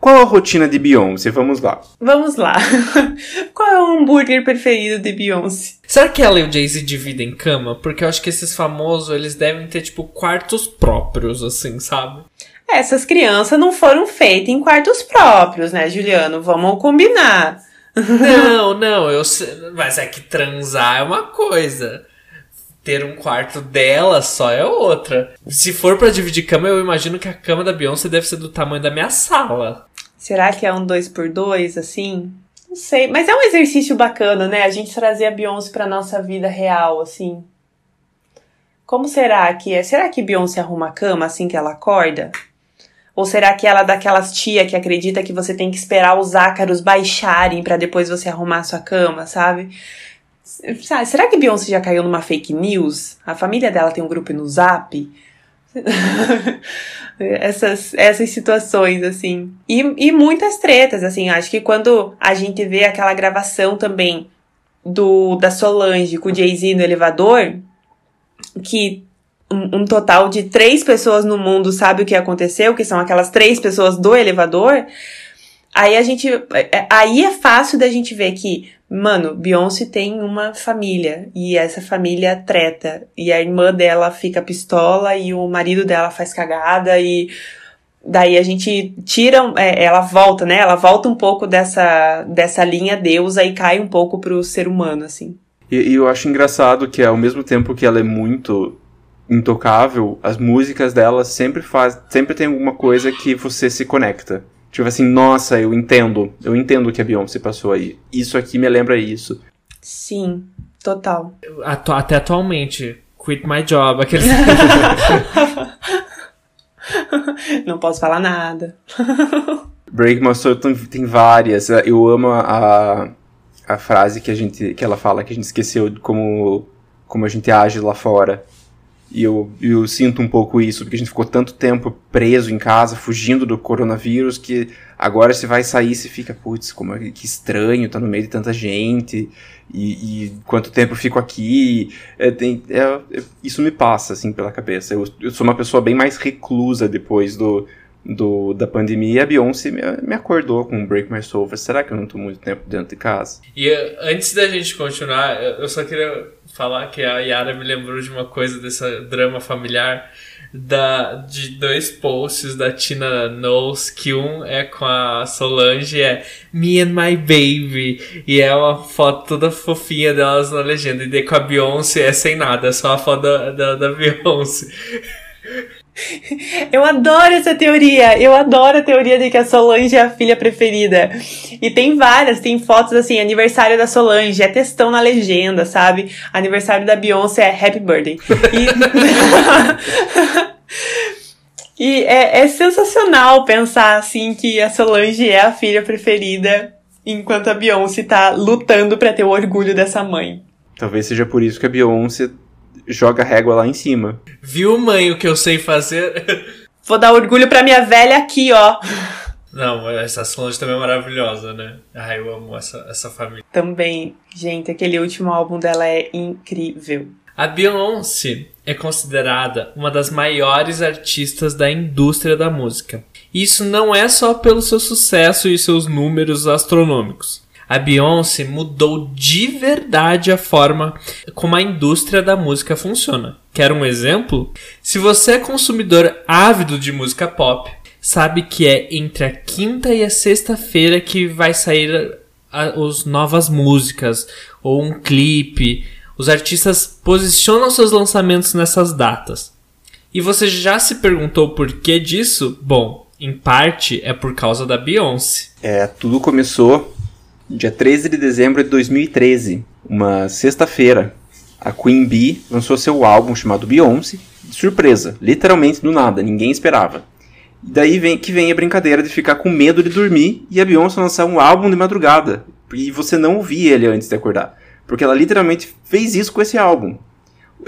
B: Qual a rotina de Beyoncé? Vamos lá.
C: Vamos lá. Qual é o hambúrguer preferido de Beyoncé?
A: Será que ela e o Jay-Z dividem cama? Porque eu acho que esses famosos, eles devem ter, tipo, quartos próprios, assim, sabe?
C: Essas crianças não foram feitas em quartos próprios, né, Juliano? Vamos combinar.
A: Não, não, eu sei, mas é que transar é uma coisa. Ter um quarto dela só é outra. Se for para dividir cama, eu imagino que a cama da Beyoncé deve ser do tamanho da minha sala.
C: Será que é um dois por dois assim? Não sei, mas é um exercício bacana, né? A gente trazer a Beyoncé pra nossa vida real, assim. Como será que é? Será que Beyoncé arruma a cama assim que ela acorda? Ou será que ela é daquelas tia que acredita que você tem que esperar os ácaros baixarem para depois você arrumar a sua cama, sabe? Será que Beyoncé já caiu numa fake news? A família dela tem um grupo no Zap? essas, essas situações, assim. E, e muitas tretas, assim. Acho que quando a gente vê aquela gravação também do da Solange com o Jay-Z no elevador, que um, um, total de três pessoas no mundo sabe o que aconteceu, que são aquelas três pessoas do elevador. Aí a gente. É, aí é fácil da gente ver que Mano, Beyoncé tem uma família e essa família treta e a irmã dela fica pistola e o marido dela faz cagada e daí a gente tira, é, ela volta, né? Ela volta um pouco dessa, dessa linha deusa e cai um pouco pro ser humano, assim.
B: E, e eu acho engraçado que ao mesmo tempo que ela é muito intocável, as músicas dela sempre faz, sempre tem alguma coisa que você se conecta. Tipo assim, nossa, eu entendo. Eu entendo o que a Beyoncé passou aí. Isso aqui me lembra isso.
C: Sim, total.
A: Atu até atualmente. Quit my job. Aqueles...
C: Não posso falar nada.
B: Break My Soul tem várias. Eu amo a, a frase que a gente que ela fala que a gente esqueceu de como como a gente age lá fora. E eu, eu sinto um pouco isso, porque a gente ficou tanto tempo preso em casa, fugindo do coronavírus, que agora você vai sair e você fica, putz, como é que estranho, tá no meio de tanta gente, e, e quanto tempo fico aqui. É, tem, é, é, isso me passa, assim, pela cabeça. Eu, eu sou uma pessoa bem mais reclusa depois do, do, da pandemia e a Beyoncé me, me acordou com Break My Soul. Será que eu não tô muito tempo dentro de casa?
A: E eh, antes da gente continuar, eu só queria falar que a Yara me lembrou de uma coisa dessa drama familiar da, de dois posts da Tina Knowles, que um é com a Solange, é Me and My Baby, e é uma foto toda fofinha delas na legenda, e daí com a Beyoncé é sem nada, é só a foto da, da, da Beyoncé.
C: Eu adoro essa teoria. Eu adoro a teoria de que a Solange é a filha preferida. E tem várias, tem fotos assim, aniversário da Solange, é textão na legenda, sabe? Aniversário da Beyoncé é Happy Birthday. E, e é, é sensacional pensar assim que a Solange é a filha preferida, enquanto a Beyoncé tá lutando para ter o orgulho dessa mãe.
B: Talvez seja por isso que a Beyoncé joga régua lá em cima.
A: Viu, mãe, o que eu sei fazer?
C: Vou dar orgulho pra minha velha aqui, ó.
A: Não, essa Solange também é maravilhosa, né? Ai, eu amo essa, essa família.
C: Também, gente, aquele último álbum dela é incrível.
A: A Beyoncé é considerada uma das maiores artistas da indústria da música. Isso não é só pelo seu sucesso e seus números astronômicos a Beyoncé mudou de verdade a forma como a indústria da música funciona. Quer um exemplo? Se você é consumidor ávido de música pop, sabe que é entre a quinta e a sexta-feira que vai sair as novas músicas ou um clipe. Os artistas posicionam seus lançamentos nessas datas. E você já se perguntou por que disso? Bom, em parte é por causa da Beyoncé.
B: É, tudo começou dia 13 de dezembro de 2013, uma sexta-feira, a Queen Bee lançou seu álbum chamado Beyoncé, de surpresa, literalmente do nada, ninguém esperava. E daí vem que vem a brincadeira de ficar com medo de dormir e a Beyoncé lançar um álbum de madrugada, e você não ouvia ele antes de acordar, porque ela literalmente fez isso com esse álbum.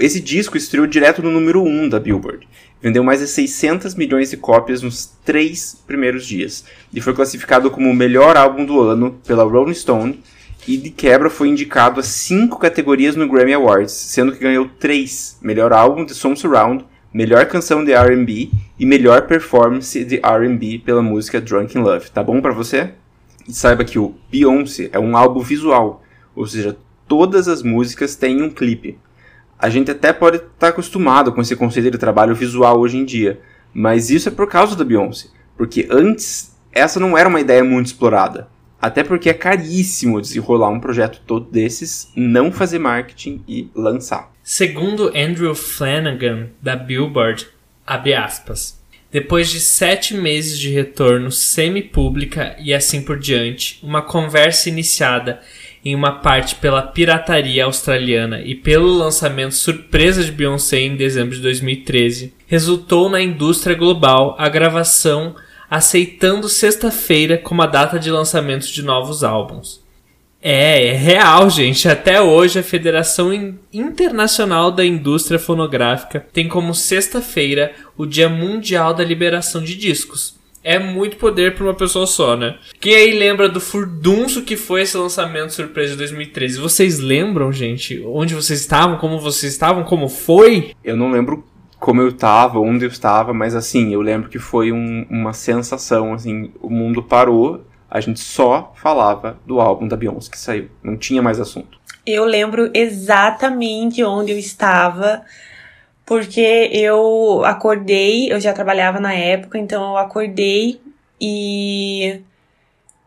B: Esse disco estreou direto no número 1 da Billboard vendeu mais de 600 milhões de cópias nos três primeiros dias e foi classificado como o melhor álbum do ano pela Rolling Stone e de quebra foi indicado a cinco categorias no Grammy Awards, sendo que ganhou três: melhor álbum de som surround, melhor canção de R&B e melhor performance de R&B pela música Drunk in Love. Tá bom para você? E saiba que o Beyoncé é um álbum visual, ou seja, todas as músicas têm um clipe a gente até pode estar tá acostumado com esse conceito de trabalho visual hoje em dia, mas isso é por causa da Beyoncé, porque antes essa não era uma ideia muito explorada. Até porque é caríssimo desenrolar um projeto todo desses, não fazer marketing e lançar.
A: Segundo Andrew Flanagan, da Billboard, abre aspas. Depois de sete meses de retorno semi-pública e assim por diante, uma conversa iniciada em uma parte pela pirataria australiana e pelo lançamento surpresa de Beyoncé em dezembro de 2013, resultou na indústria global a gravação aceitando sexta-feira como a data de lançamento de novos álbuns. É, é real, gente. Até hoje a Federação Internacional da Indústria Fonográfica tem como sexta-feira o Dia Mundial da Liberação de Discos é muito poder para uma pessoa só, né? Quem aí lembra do furdunço que foi esse lançamento surpresa de 2013? Vocês lembram, gente? Onde vocês estavam? Como vocês estavam? Como foi?
B: Eu não lembro como eu estava, onde eu estava, mas assim, eu lembro que foi um, uma sensação, assim, o mundo parou, a gente só falava do álbum da Beyoncé que saiu, não tinha mais assunto.
C: Eu lembro exatamente onde eu estava porque eu acordei, eu já trabalhava na época, então eu acordei e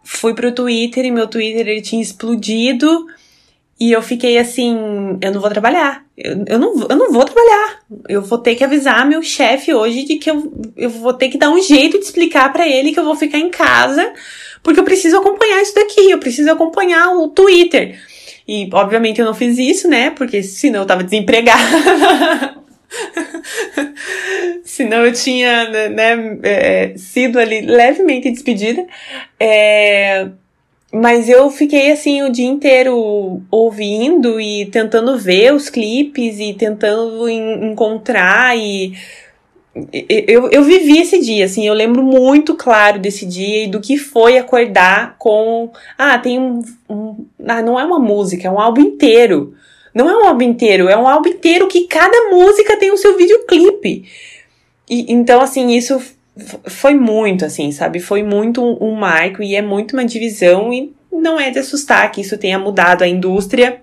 C: fui pro Twitter e meu Twitter ele tinha explodido e eu fiquei assim, eu não vou trabalhar, eu, eu, não, eu não vou trabalhar, eu vou ter que avisar meu chefe hoje de que eu, eu vou ter que dar um jeito de explicar para ele que eu vou ficar em casa, porque eu preciso acompanhar isso daqui, eu preciso acompanhar o Twitter. E obviamente eu não fiz isso, né? Porque senão eu tava desempregada. Senão eu tinha né, é, sido ali levemente despedida. É, mas eu fiquei assim o dia inteiro ouvindo e tentando ver os clipes e tentando encontrar e eu, eu vivi esse dia, assim, eu lembro muito claro desse dia e do que foi acordar com. Ah, tem um. um ah, não é uma música, é um álbum inteiro. Não é um álbum inteiro, é um álbum inteiro que cada música tem o seu videoclipe. E, então, assim, isso foi muito, assim, sabe? Foi muito um, um marco e é muito uma divisão e não é de assustar que isso tenha mudado a indústria,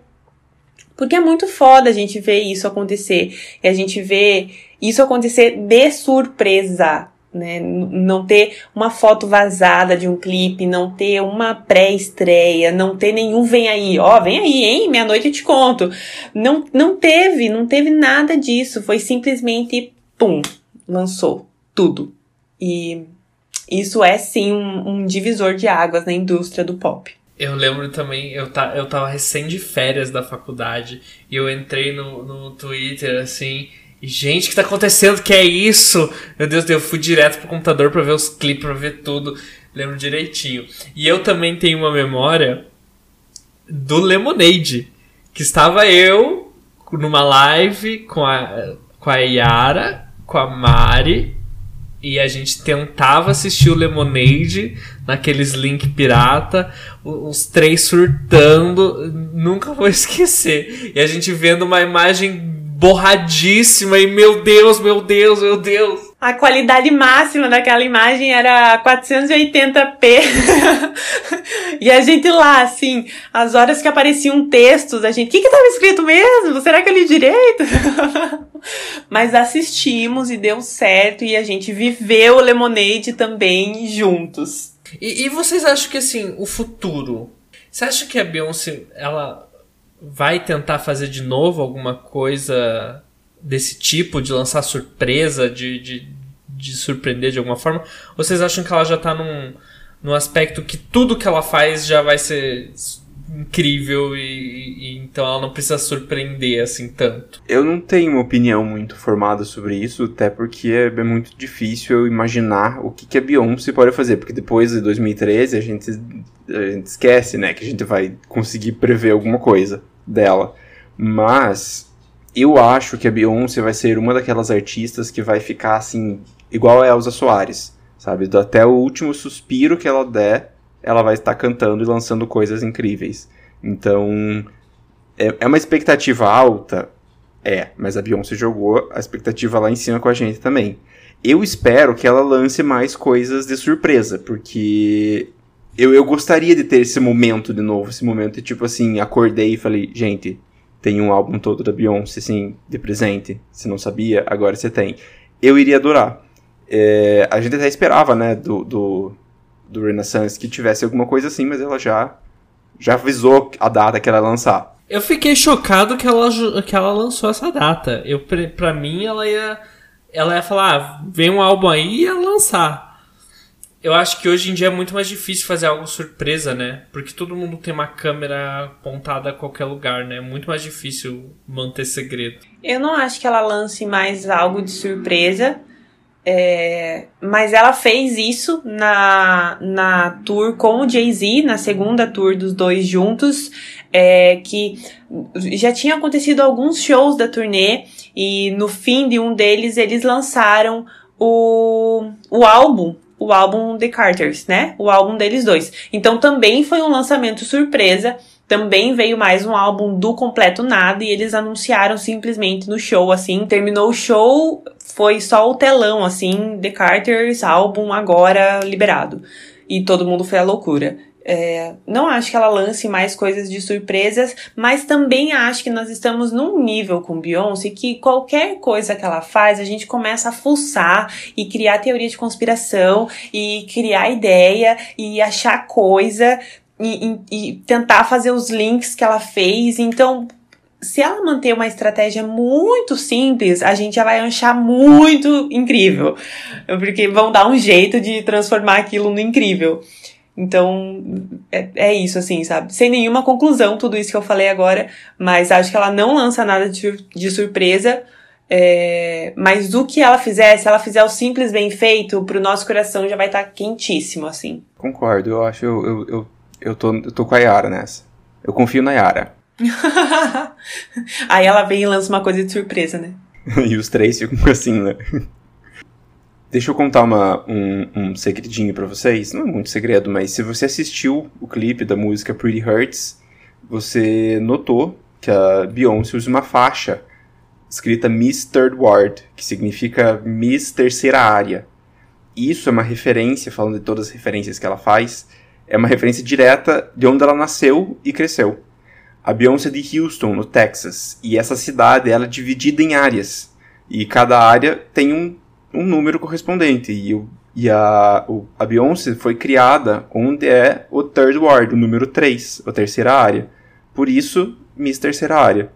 C: porque é muito foda a gente ver isso acontecer. E a gente vê isso acontecer de surpresa, né? Não ter uma foto vazada de um clipe, não ter uma pré-estreia, não ter nenhum vem aí, ó, oh, vem aí, hein? Meia-noite eu te conto. Não, não teve, não teve nada disso. Foi simplesmente, pum, lançou tudo. E isso é sim um, um divisor de águas na indústria do pop.
A: Eu lembro também, eu, tá, eu tava recém de férias da faculdade e eu entrei no, no Twitter assim. Gente, o que tá acontecendo? Que é isso? Meu Deus, eu fui direto pro computador pra ver os clipes, pra ver tudo. Lembro direitinho. E eu também tenho uma memória do Lemonade. Que estava eu numa live com a, com a Yara, com a Mari e a gente tentava assistir o Lemonade naqueles link pirata, os três surtando, nunca vou esquecer. E a gente vendo uma imagem borradíssima e meu Deus, meu Deus, meu Deus.
C: A qualidade máxima daquela imagem era 480p. e a gente lá, assim, as horas que apareciam textos, a gente, o que que tava escrito mesmo? Será que eu li direito? Mas assistimos e deu certo e a gente viveu o Lemonade também juntos.
A: E, e vocês acham que, assim, o futuro... Você acha que a Beyoncé, ela vai tentar fazer de novo alguma coisa desse tipo, de lançar surpresa, de, de, de surpreender de alguma forma? Ou vocês acham que ela já tá num, num aspecto que tudo que ela faz já vai ser incrível e, e, então ela não precisa surpreender assim tanto.
B: Eu não tenho uma opinião muito formada sobre isso, até porque é, é muito difícil eu imaginar o que, que a Beyoncé pode fazer, porque depois de 2013 a gente, a gente esquece, né, que a gente vai conseguir prever alguma coisa dela. Mas eu acho que a Beyoncé vai ser uma daquelas artistas que vai ficar assim, igual a Elsa Soares, sabe? Até o último suspiro que ela der, ela vai estar cantando e lançando coisas incríveis. Então, é, é uma expectativa alta? É, mas a Beyoncé jogou a expectativa lá em cima com a gente também. Eu espero que ela lance mais coisas de surpresa, porque eu, eu gostaria de ter esse momento de novo, esse momento de tipo assim, acordei e falei, gente, tem um álbum todo da Beyoncé, assim, de presente. Você não sabia, agora você tem. Eu iria adorar. É, a gente até esperava, né, do, do, do Renaissance que tivesse alguma coisa assim, mas ela já, já avisou a data que ela ia lançar.
A: Eu fiquei chocado que ela, que ela lançou essa data. Eu, pra mim, ela ia, ela ia falar, ah, vem um álbum aí e ia lançar. Eu acho que hoje em dia é muito mais difícil fazer algo surpresa, né? Porque todo mundo tem uma câmera apontada a qualquer lugar, né? É muito mais difícil manter segredo.
C: Eu não acho que ela lance mais algo de surpresa. É, mas ela fez isso na, na tour com o Jay-Z, na segunda tour dos dois juntos, é, que já tinha acontecido alguns shows da turnê, e no fim de um deles eles lançaram o, o álbum o álbum The Carters, né? O álbum deles dois. Então também foi um lançamento surpresa. Também veio mais um álbum do completo nada e eles anunciaram simplesmente no show, assim. Terminou o show, foi só o telão, assim, The Carters, álbum agora liberado. E todo mundo foi à loucura. É, não acho que ela lance mais coisas de surpresas, mas também acho que nós estamos num nível com Beyoncé que qualquer coisa que ela faz, a gente começa a fuçar e criar teoria de conspiração e criar ideia e achar coisa e, e, e tentar fazer os links que ela fez. Então, se ela manter uma estratégia muito simples, a gente já vai achar muito incrível. Porque vão dar um jeito de transformar aquilo no incrível. Então, é, é isso, assim, sabe? Sem nenhuma conclusão, tudo isso que eu falei agora, mas acho que ela não lança nada de, de surpresa. É, mas do que ela fizer, se ela fizer o simples bem feito, pro nosso coração já vai estar tá quentíssimo, assim.
B: Concordo, eu acho, eu, eu, eu, Eu tô, eu tô com a Yara nessa. Eu confio na Yara.
C: Aí ela vem e lança uma coisa de surpresa, né?
B: e os três ficam assim, né? Deixa eu contar uma, um, um segredinho para vocês. Não é muito segredo, mas se você assistiu o clipe da música Pretty Hurts, você notou que a Beyoncé usa uma faixa escrita Miss Third Ward, que significa Miss Terceira Área. Isso é uma referência, falando de todas as referências que ela faz, é uma referência direta de onde ela nasceu e cresceu. A Beyoncé é de Houston, no Texas, e essa cidade ela é dividida em áreas. E cada área tem um um número correspondente. E, o, e a, o, a Beyoncé foi criada onde é o third ward, o número 3, a terceira área. Por isso, Miss Terceira Área.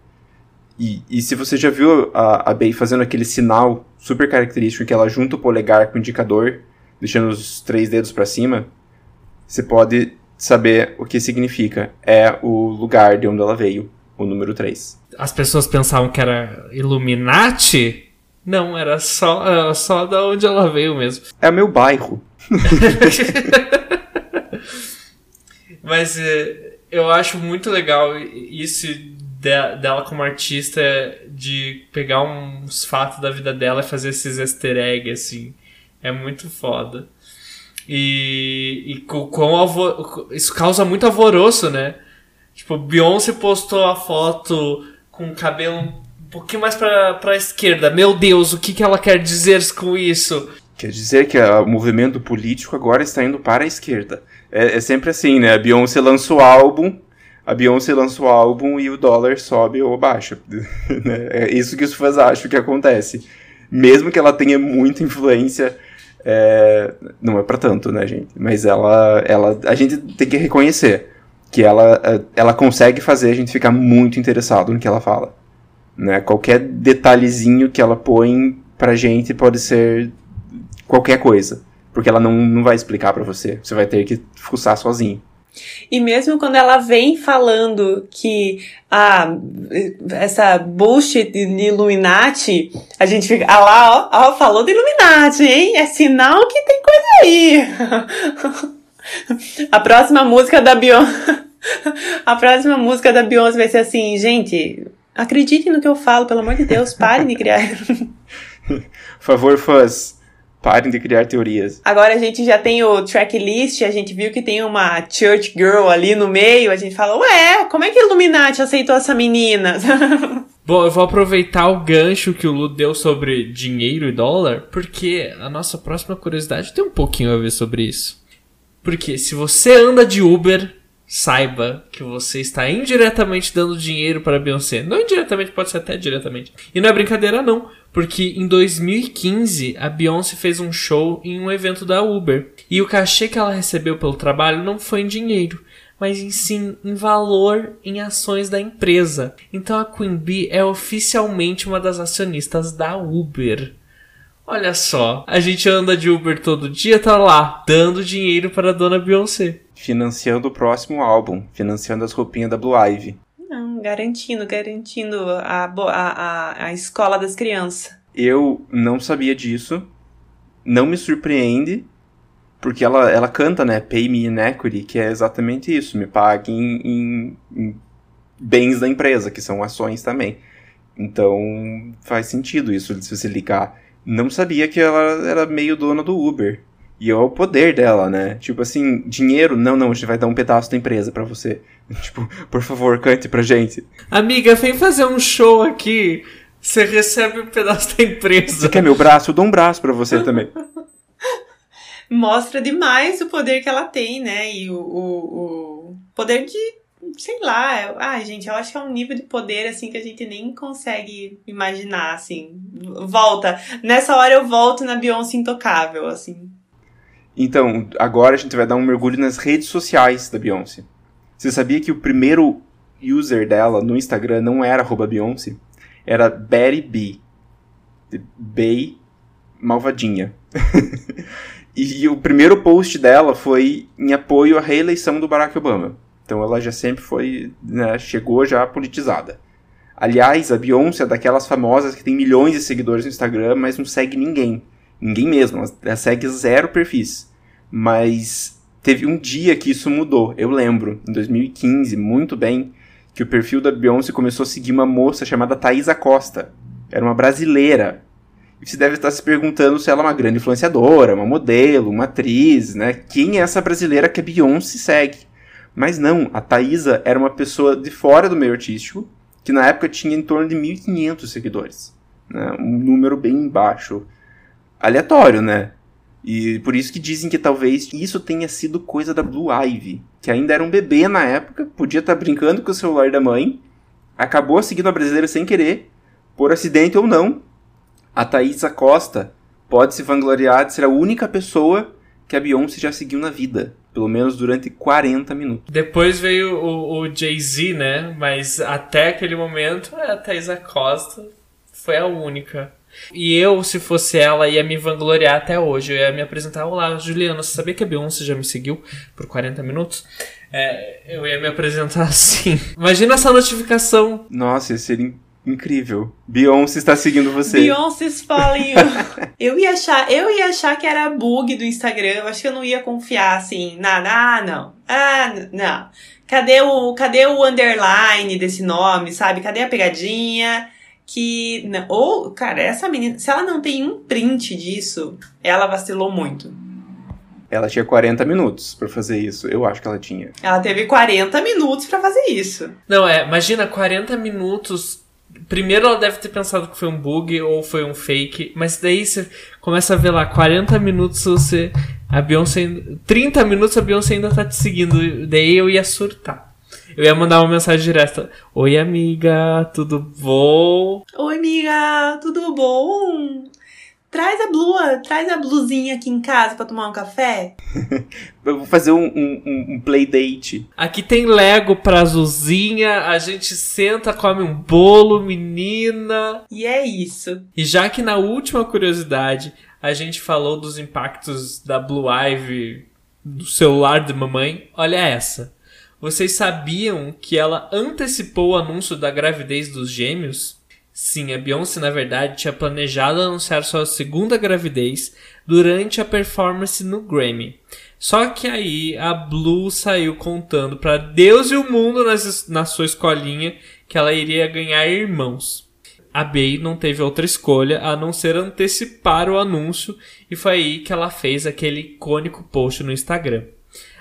B: E, e se você já viu a, a Bey fazendo aquele sinal super característico em que ela junta o polegar com o indicador, deixando os três dedos para cima, você pode saber o que significa. É o lugar de onde ela veio, o número 3.
A: As pessoas pensavam que era Illuminati? Não, era só, era só da onde ela veio mesmo.
B: É meu bairro.
A: Mas é, eu acho muito legal isso dela como artista de pegar uns fatos da vida dela e fazer esses easter eggs, assim. É muito foda. E, e com, com isso causa muito alvoroço, né? Tipo, Beyoncé postou a foto com o cabelo pouquinho mais pra, pra esquerda. Meu Deus, o que, que ela quer dizer com isso?
B: Quer dizer que o movimento político agora está indo para a esquerda. É, é sempre assim, né? A Beyoncé lança o álbum, a Beyoncé lança o álbum e o dólar sobe ou baixa. Né? é isso que os fãs acham que acontece. Mesmo que ela tenha muita influência, é... não é para tanto, né, gente? Mas ela, ela, a gente tem que reconhecer que ela, ela consegue fazer a gente ficar muito interessado no que ela fala. Né? Qualquer detalhezinho que ela põe pra gente pode ser qualquer coisa. Porque ela não, não vai explicar para você. Você vai ter que fuçar sozinho.
C: E mesmo quando ela vem falando que ah, essa bullshit de Illuminati, a gente fica, ah lá, ó, ó, falou de Illuminati, hein? É sinal que tem coisa aí. a próxima música da Beyoncé, a próxima música da Beyoncé vai ser assim, gente, Acreditem no que eu falo, pelo amor de Deus, parem de criar.
B: Por favor, fãs, parem de criar teorias.
C: Agora a gente já tem o tracklist, a gente viu que tem uma church girl ali no meio, a gente fala, ué, como é que Illuminati aceitou essa menina?
A: Bom, eu vou aproveitar o gancho que o Lu deu sobre dinheiro e dólar, porque a nossa próxima curiosidade tem um pouquinho a ver sobre isso. Porque se você anda de Uber, saiba que você está indiretamente dando dinheiro para Beyoncé. Não indiretamente, pode ser até diretamente. E não é brincadeira não, porque em 2015 a Beyoncé fez um show em um evento da Uber. E o cachê que ela recebeu pelo trabalho não foi em dinheiro, mas em sim em valor em ações da empresa. Então a Queen Bee é oficialmente uma das acionistas da Uber. Olha só, a gente anda de Uber todo dia, tá lá, dando dinheiro para a dona Beyoncé
B: financiando o próximo álbum, financiando as roupinhas da Blue Ivy.
C: Não, garantindo, garantindo a, a, a, a escola das crianças.
B: Eu não sabia disso, não me surpreende, porque ela, ela canta, né, Pay Me in Equity, que é exatamente isso, me pague em, em, em bens da empresa, que são ações também. Então faz sentido isso, se você ligar. Não sabia que ela era meio dona do Uber. E é o poder dela, né? Tipo assim, dinheiro, não, não, a gente vai dar um pedaço da empresa para você. Tipo, por favor, cante pra gente.
A: Amiga, vem fazer um show aqui. Você recebe um pedaço da empresa.
B: Você quer meu braço? Eu dou um braço para você também.
C: Mostra demais o poder que ela tem, né? E o, o, o poder de sei lá, ai gente, eu acho que é um nível de poder assim que a gente nem consegue imaginar, assim. Volta, nessa hora eu volto na Beyoncé intocável, assim.
B: Então, agora a gente vai dar um mergulho nas redes sociais da Beyoncé. Você sabia que o primeiro user dela no Instagram não era Beyoncé? Era Betty B. Bey malvadinha. e o primeiro post dela foi em apoio à reeleição do Barack Obama. Então ela já sempre foi, né, chegou já politizada. Aliás, a Beyoncé é daquelas famosas que tem milhões de seguidores no Instagram, mas não segue ninguém. Ninguém mesmo. Ela segue zero perfis. Mas teve um dia que isso mudou. Eu lembro, em 2015, muito bem, que o perfil da Beyoncé começou a seguir uma moça chamada Thaisa Costa. Era uma brasileira. E você deve estar se perguntando se ela é uma grande influenciadora, uma modelo, uma atriz, né? Quem é essa brasileira que a Beyoncé segue? Mas não, a Thaisa era uma pessoa de fora do meio artístico, que na época tinha em torno de 1.500 seguidores. Né? Um número bem baixo. Aleatório, né? E por isso que dizem que talvez isso tenha sido coisa da Blue Ivy, que ainda era um bebê na época, podia estar brincando com o celular da mãe, acabou seguindo a brasileira sem querer, por acidente ou não. A Thaisa Costa pode se vangloriar de ser a única pessoa que a Beyoncé já seguiu na vida. Pelo menos durante 40 minutos.
A: Depois veio o, o Jay-Z, né? Mas até aquele momento, a Thaisa Costa foi a única. E eu, se fosse ela, ia me vangloriar até hoje. Eu ia me apresentar. Olá, Juliana, você sabia que a Beyoncé já me seguiu por 40 minutos? É, eu ia me apresentar assim. Imagina essa notificação.
B: Nossa, ia ser incrível. Beyoncé está seguindo você.
C: Beyoncé's following eu ia achar, eu ia achar que era bug do Instagram. Eu acho que eu não ia confiar assim. Na, ah, não. Ah, não. Cadê o, cadê o underline desse nome, sabe? Cadê a pegadinha? Que. Ou, cara, essa menina, se ela não tem um print disso, ela vacilou muito.
B: Ela tinha 40 minutos para fazer isso. Eu acho que ela tinha.
C: Ela teve 40 minutos para fazer isso.
A: Não, é, imagina 40 minutos. Primeiro ela deve ter pensado que foi um bug ou foi um fake, mas daí você começa a ver lá 40 minutos você a Beyoncé 30 minutos a Beyoncé ainda tá te seguindo, daí eu ia surtar. Eu ia mandar uma mensagem direta. Oi, amiga, tudo bom?
C: Oi, amiga, tudo bom? Traz a blua, traz a blusinha aqui em casa para tomar um café.
B: Eu vou fazer um, um, um play date.
A: Aqui tem Lego pra Azulzinha, a gente senta, come um bolo, menina.
C: E é isso.
A: E já que na última curiosidade a gente falou dos impactos da Blue Ivy do celular de mamãe, olha essa. Vocês sabiam que ela antecipou o anúncio da gravidez dos gêmeos? Sim, a Beyoncé, na verdade, tinha planejado anunciar sua segunda gravidez durante a performance no Grammy. Só que aí a Blue saiu contando para Deus e o mundo nas, na sua escolinha que ela iria ganhar irmãos. A Bey não teve outra escolha a não ser antecipar o anúncio e foi aí que ela fez aquele icônico post no Instagram.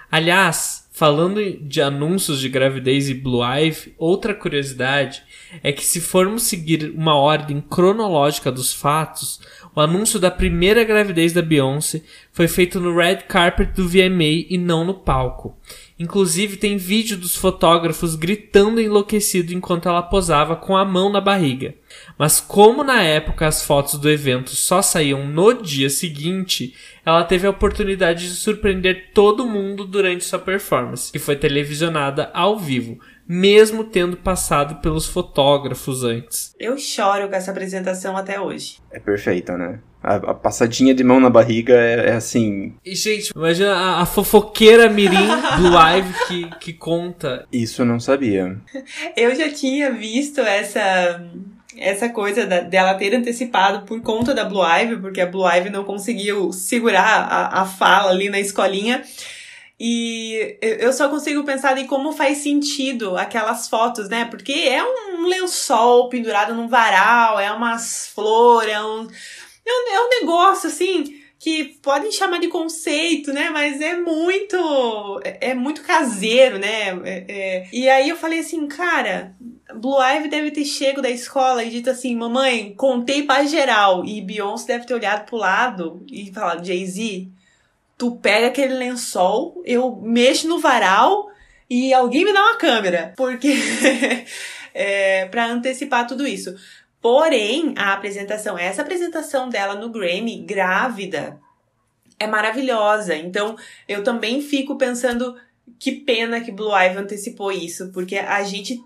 A: Aliás, Falando de anúncios de gravidez e Blue Ivy, outra curiosidade é que se formos seguir uma ordem cronológica dos fatos, o anúncio da primeira gravidez da Beyoncé foi feito no red carpet do VMA e não no palco. Inclusive tem vídeo dos fotógrafos gritando enlouquecido enquanto ela posava com a mão na barriga. Mas como na época as fotos do evento só saíam no dia seguinte, ela teve a oportunidade de surpreender todo mundo durante sua performance, que foi televisionada ao vivo, mesmo tendo passado pelos fotógrafos antes.
C: Eu choro com essa apresentação até hoje.
B: É perfeita, né? A, a, passadinha de mão na barriga é, é assim.
A: E, gente, imagina a, a fofoqueira Mirim do live que, que conta.
B: Isso eu não sabia.
C: Eu já tinha visto essa essa coisa da, dela ter antecipado por conta da Blue Ivy, porque a Blue Ivy não conseguiu segurar a, a fala ali na escolinha. E eu só consigo pensar em como faz sentido aquelas fotos, né? Porque é um lençol pendurado num varal, é umas flores, é um, é um, é um negócio assim que podem chamar de conceito, né? Mas é muito. É, é muito caseiro, né? É, é. E aí eu falei assim, cara, Blue Ivy deve ter chego da escola e dito assim, mamãe, contei pra geral. E Beyoncé deve ter olhado pro lado e falado, Jay-Z, tu pega aquele lençol, eu mexo no varal e alguém me dá uma câmera. Porque. é, para antecipar tudo isso. Porém, a apresentação, essa apresentação dela no Grammy, grávida, é maravilhosa. Então, eu também fico pensando que pena que Blue Ivy antecipou isso, porque a gente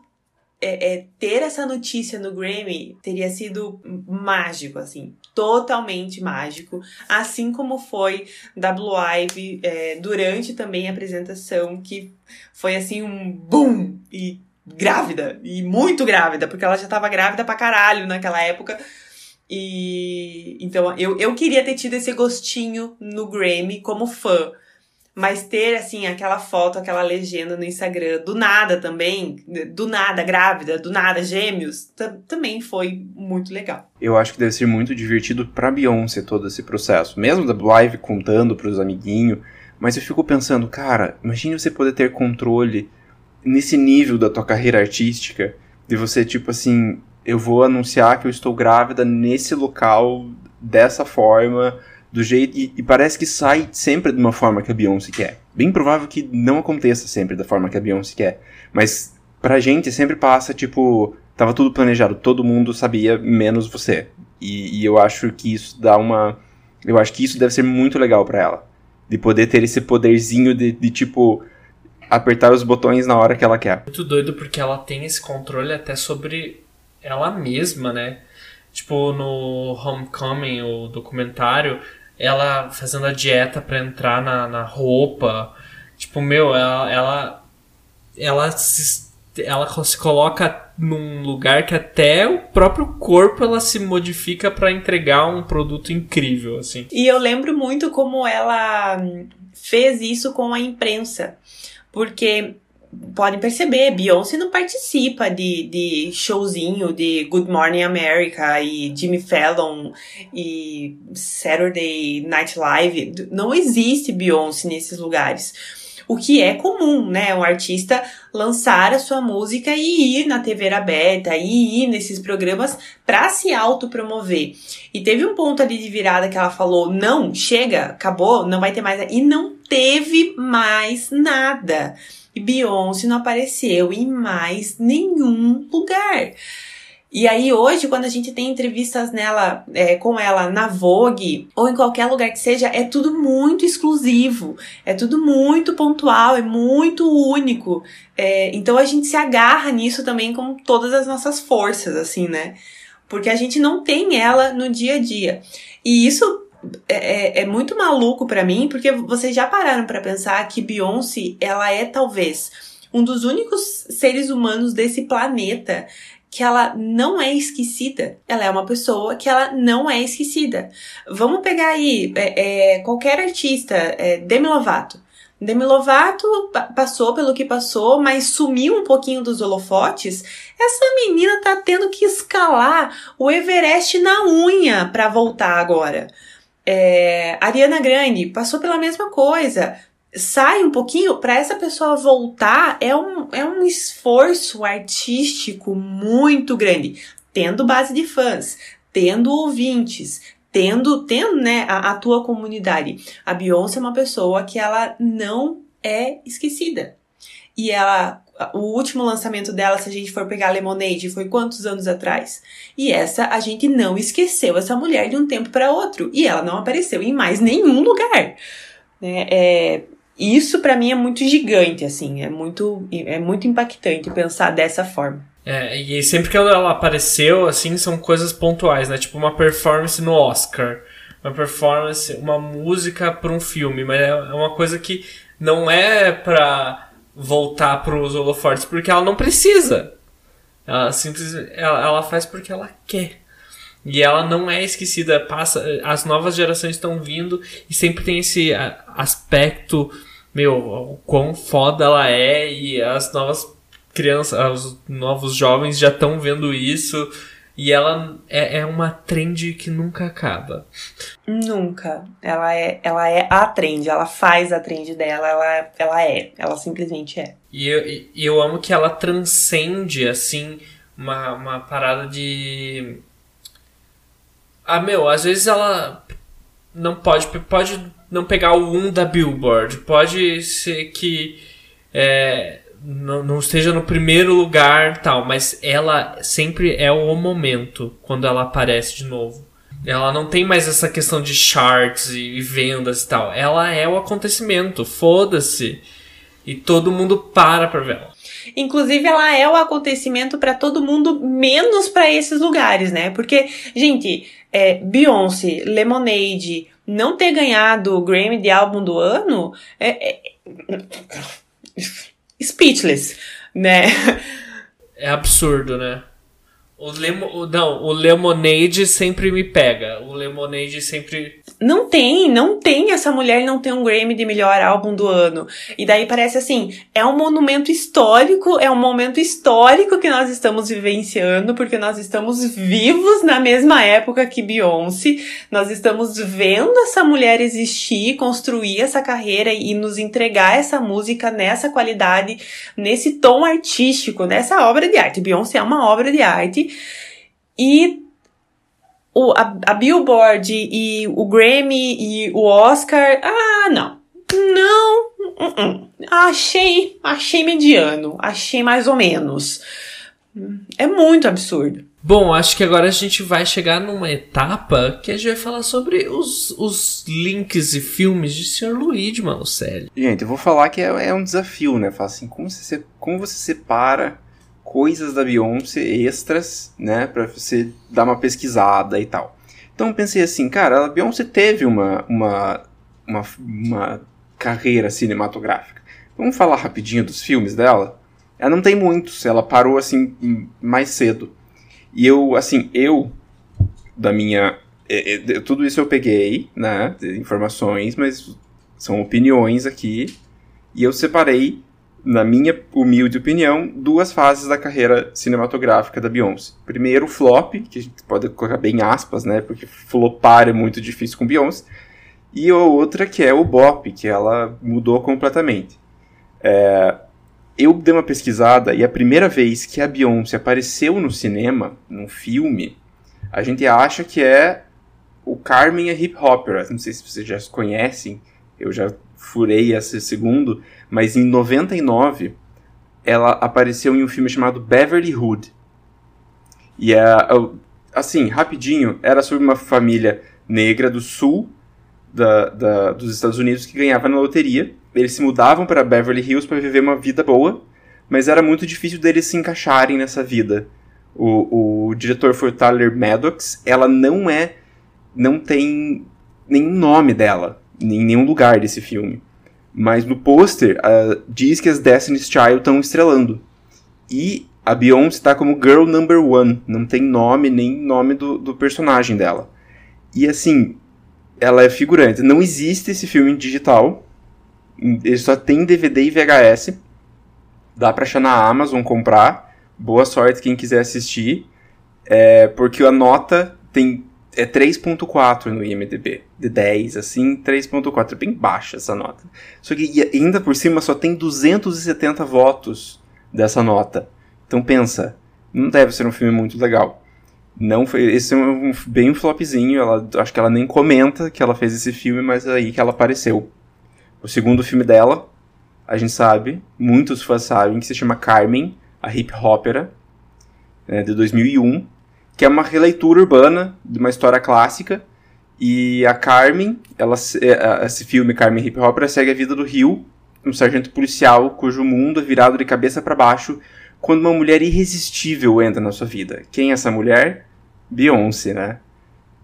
C: é, é, ter essa notícia no Grammy teria sido mágico, assim, totalmente mágico, assim como foi da Blue Ivy é, durante também a apresentação, que foi assim um boom e grávida e muito grávida, porque ela já tava grávida pra caralho naquela época. E então eu, eu queria ter tido esse gostinho no Grammy como fã. Mas ter, assim, aquela foto, aquela legenda no Instagram, do nada também, do nada grávida, do nada gêmeos, também foi muito legal.
B: Eu acho que deve ser muito divertido pra Beyoncé todo esse processo. Mesmo da live contando pros amiguinhos. Mas eu fico pensando, cara, imagine você poder ter controle nesse nível da tua carreira artística. De você, tipo assim, eu vou anunciar que eu estou grávida nesse local, dessa forma do jeito. E, e, parece que sai sempre de uma forma que a Beyoncé quer. Bem provável que não aconteça sempre da forma que a Beyoncé quer. Mas pra gente sempre passa, tipo, tava tudo planejado, todo mundo sabia, menos você. E, e eu acho que isso dá uma. Eu acho que isso deve ser muito legal para ela. De poder ter esse poderzinho de, de, tipo, apertar os botões na hora que ela quer.
A: Muito doido porque ela tem esse controle até sobre ela mesma, né? Tipo, no Homecoming, o documentário, ela fazendo a dieta para entrar na, na roupa. Tipo, meu, ela, ela, ela se, ela se coloca num lugar que até o próprio corpo ela se modifica para entregar um produto incrível, assim.
C: E eu lembro muito como ela fez isso com a imprensa, porque podem perceber, Beyoncé não participa de, de showzinho de Good Morning America e Jimmy Fallon e Saturday Night Live. Não existe Beyoncé nesses lugares. O que é comum, né? Um artista lançar a sua música e ir na TV aberta, e ir nesses programas para se autopromover. E teve um ponto ali de virada que ela falou: não, chega, acabou, não vai ter mais. E não teve mais nada. E Beyoncé não apareceu em mais nenhum lugar. E aí hoje, quando a gente tem entrevistas nela, é, com ela na Vogue ou em qualquer lugar que seja, é tudo muito exclusivo, é tudo muito pontual, é muito único. É, então a gente se agarra nisso também com todas as nossas forças, assim, né? Porque a gente não tem ela no dia a dia. E isso é, é, é muito maluco para mim, porque vocês já pararam para pensar que Beyoncé, ela é talvez um dos únicos seres humanos desse planeta que ela não é esquecida. Ela é uma pessoa que ela não é esquecida. Vamos pegar aí é, é, qualquer artista, é, Demi Lovato. Demi Lovato passou pelo que passou, mas sumiu um pouquinho dos holofotes. Essa menina tá tendo que escalar o Everest na unha para voltar agora. É, Ariana Grande passou pela mesma coisa. Sai um pouquinho, para essa pessoa voltar, é um, é um esforço artístico muito grande. Tendo base de fãs, tendo ouvintes, tendo, tendo né, a, a tua comunidade. A Beyoncé é uma pessoa que ela não é esquecida. E ela o último lançamento dela, se a gente for pegar Lemonade, foi quantos anos atrás? E essa a gente não esqueceu essa mulher de um tempo para outro e ela não apareceu em mais nenhum lugar. Né? É, isso para mim é muito gigante, assim, é muito, é muito impactante pensar dessa forma.
A: É, e sempre que ela apareceu, assim, são coisas pontuais, né? Tipo uma performance no Oscar, uma performance, uma música para um filme, mas é uma coisa que não é pra voltar pros holofortes porque ela não precisa. Ela simplesmente ela, ela faz porque ela quer. E ela não é esquecida, passa, as novas gerações estão vindo e sempre tem esse aspecto, meu, o quão foda ela é e as novas crianças, os novos jovens já estão vendo isso e ela é, é uma trend que nunca acaba.
C: Nunca. Ela é, ela é a trend, ela faz a trend dela, ela, ela é. Ela simplesmente é.
A: E eu, e eu amo que ela transcende, assim, uma, uma parada de. Ah, meu, às vezes ela não pode. Pode não pegar o 1 da Billboard. Pode ser que. É, não, não esteja no primeiro lugar tal, mas ela sempre é o momento quando ela aparece de novo. Ela não tem mais essa questão de charts e vendas e tal. Ela é o acontecimento, foda-se. E todo mundo para pra ver ela.
C: Inclusive, ela é o acontecimento para todo mundo, menos para esses lugares, né? Porque, gente, é, Beyoncé, Lemonade, não ter ganhado o Grammy de álbum do ano é, é speechless, né?
A: É absurdo, né? O lemo, não, o Lemonade sempre me pega. O Lemonade sempre.
C: Não tem, não tem. Essa mulher não tem um Grammy de melhor álbum do ano. E daí parece assim, é um monumento histórico, é um momento histórico que nós estamos vivenciando, porque nós estamos vivos na mesma época que Beyoncé. Nós estamos vendo essa mulher existir, construir essa carreira e nos entregar essa música nessa qualidade, nesse tom artístico, nessa obra de arte. Beyoncé é uma obra de arte. E o, a, a Billboard e o Grammy e o Oscar. Ah, não. Não. uh, uh. Achei, achei mediano. Achei mais ou menos. É muito absurdo.
A: Bom, acho que agora a gente vai chegar numa etapa que a gente vai falar sobre os, os links e filmes de Sr. Luigi, Manucelli.
B: Gente, eu vou falar que é, é um desafio, né? Falar assim, como você, se- como você separa coisas da Beyoncé extras, né? Pra você dar uma pesquisada e tal. Então pensei assim, cara, a Beyoncé teve uma, uma, uma, uma carreira cinematográfica. Vamos falar rapidinho dos filmes dela? Ela não tem muitos, ela parou assim mais cedo. E eu, assim, eu, da minha. tudo isso eu peguei, né? Informações, mas são opiniões aqui. E eu separei, na minha humilde opinião, duas fases da carreira cinematográfica da Beyoncé. Primeiro, o flop, que a gente pode colocar bem aspas, né? Porque flopar é muito difícil com Beyoncé. E a outra que é o bop, que ela mudou completamente. É, eu dei uma pesquisada e a primeira vez que a Beyoncé apareceu no cinema, num filme, a gente acha que é o Carmen a Hip Hopper. Não sei se vocês já conhecem, eu já furei esse segundo, mas em 99 ela apareceu em um filme chamado Beverly Hood. E é, assim, rapidinho, era sobre uma família negra do sul da, da- dos Estados Unidos que ganhava na loteria. Eles se mudavam para Beverly Hills para viver uma vida boa, mas era muito difícil deles se encaixarem nessa vida. O, o diretor foi Tyler Maddox. Ela não é. Não tem nenhum nome dela em nenhum lugar desse filme. Mas no pôster ah, diz que as Destiny's Child estão estrelando. E a Beyoncé está como Girl Number One. Não tem nome nem nome do, do personagem dela. E assim, ela é figurante. Não existe esse filme digital. Ele só tem DVD e VHS. Dá pra achar na Amazon comprar. Boa sorte quem quiser assistir. É, porque a nota tem é 3.4 no IMDb. De 10, assim, 3.4. É bem baixa essa nota. Só que ainda por cima só tem 270 votos dessa nota. Então pensa, não deve ser um filme muito legal. Não foi, esse é um, um- bem um flopzinho, ela, acho que ela nem comenta que ela fez esse filme, mas é aí que ela apareceu. O segundo filme dela, a gente sabe, muitos fãs sabem, que se chama Carmen, a Hip Hopera, né, de 2001, que é uma releitura urbana de uma história clássica. E a Carmen, ela, é, esse filme Carmen Hip Hopera segue a vida do Rio, um sargento policial cujo mundo é virado de cabeça para baixo quando uma mulher irresistível entra na sua vida. Quem é essa mulher? Beyoncé, né?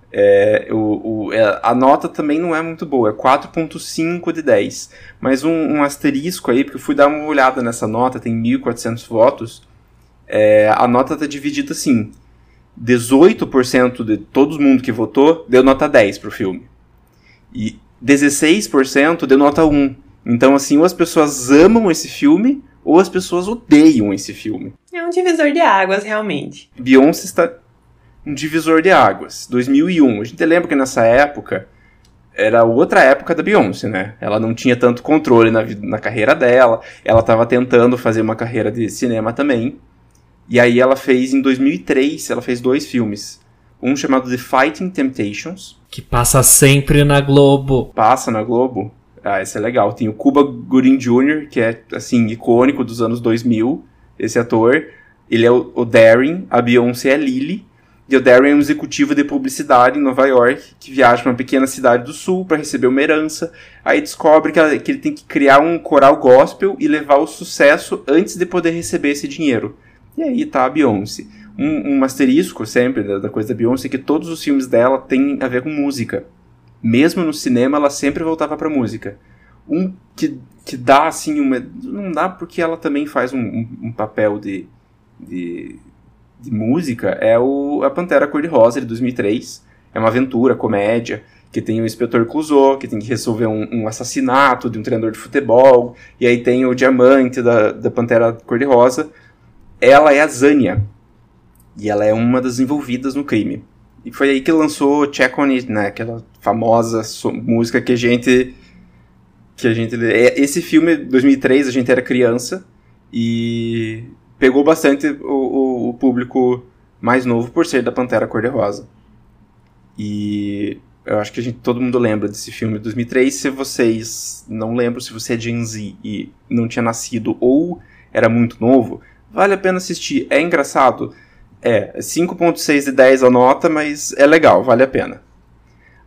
B: É, o, o- é, a nota também não é muito boa, é 4.5 de 10. Mas um, um asterisco aí, porque eu fui dar uma olhada nessa nota, tem 1.400 votos. É, a nota tá dividida assim: 18% de todo mundo que votou deu nota 10 pro filme. E 16% deu nota 1. Então, assim, ou as pessoas amam esse filme, ou as pessoas odeiam esse filme.
C: É um divisor de águas, realmente.
B: Beyoncé está um divisor de águas. 2001. A gente lembra que nessa época era outra época da Beyoncé, né? Ela não tinha tanto controle na, na carreira dela. Ela estava tentando fazer uma carreira de cinema também. E aí ela fez em 2003, ela fez dois filmes. Um chamado The Fighting Temptations,
A: Que passa sempre na Globo.
B: passa na Globo. Ah, esse é legal. Tem o Cuba Gooding Jr., que é, assim, icônico dos anos 2000, esse ator. Ele é o, o Darren, a Beyoncé é Lily. E o Darren é um executivo de publicidade em Nova York, que viaja para uma pequena cidade do sul para receber uma herança. Aí descobre que, ela- que ele tem que criar um coral gospel e levar o sucesso antes de poder receber esse dinheiro. E aí tá a Beyoncé. Um, um asterisco sempre da, da coisa da Beyoncé é que todos os filmes dela têm a ver com música mesmo no cinema, ela sempre voltava pra música. Um que, que dá, assim, uma. Não dá porque ela também faz um, um- um papel de, de, de música é o A Pantera Cor-de-Rosa, de 2003. É uma aventura, comédia, que tem o inspetor Clouseau, que tem que resolver um, um, assassinato de um treinador de futebol, e aí tem o diamante da, da Pantera Cor-de-Rosa. Ela é a Zânia, e ela é uma das envolvidas no crime. E foi aí que lançou Check On It, né? Aquela famosa música que a gente... Que a gente... É, esse filme, 2003, a gente era criança, e pegou bastante o, o, o público mais novo por ser da Pantera Cor-de-Rosa. E eu acho que a gente, todo mundo lembra desse filme de 2003. Se vocês não lembram, se você é Gen Z e não tinha nascido ou era muito novo, vale a pena assistir. É engraçado. É, 5.6 de 10 a nota, mas é legal, vale a pena.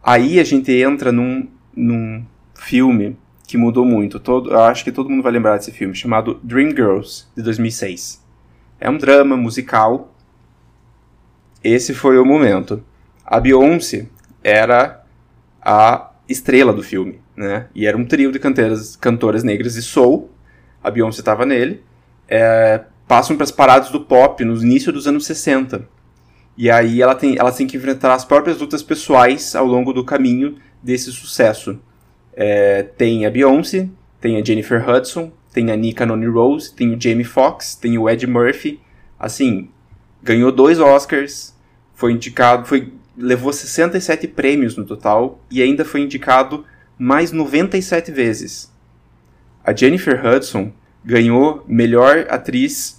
B: Aí a gente entra num, num filme que mudou muito. Todo, acho que todo mundo vai lembrar desse filme, chamado Dreamgirls, de 2006. É um drama musical. Esse foi o momento. A Beyoncé era a estrela do filme, né? E era um trio de cantoras, cantoras negras de soul. A Beyoncé estava nele. É, passam para as paradas do pop no início dos anos 60. E aí ela tem, ela tem que enfrentar as próprias lutas pessoais ao longo do caminho desse sucesso. É, tem a Beyoncé, tem a Jennifer Hudson, tem a Nika Noni Rose, tem o Jamie Foxx, tem o Ed Murphy. Assim, ganhou dois Oscars, foi indicado, foi levou 67 prêmios no total e ainda foi indicado mais 97 vezes. A Jennifer Hudson ganhou melhor atriz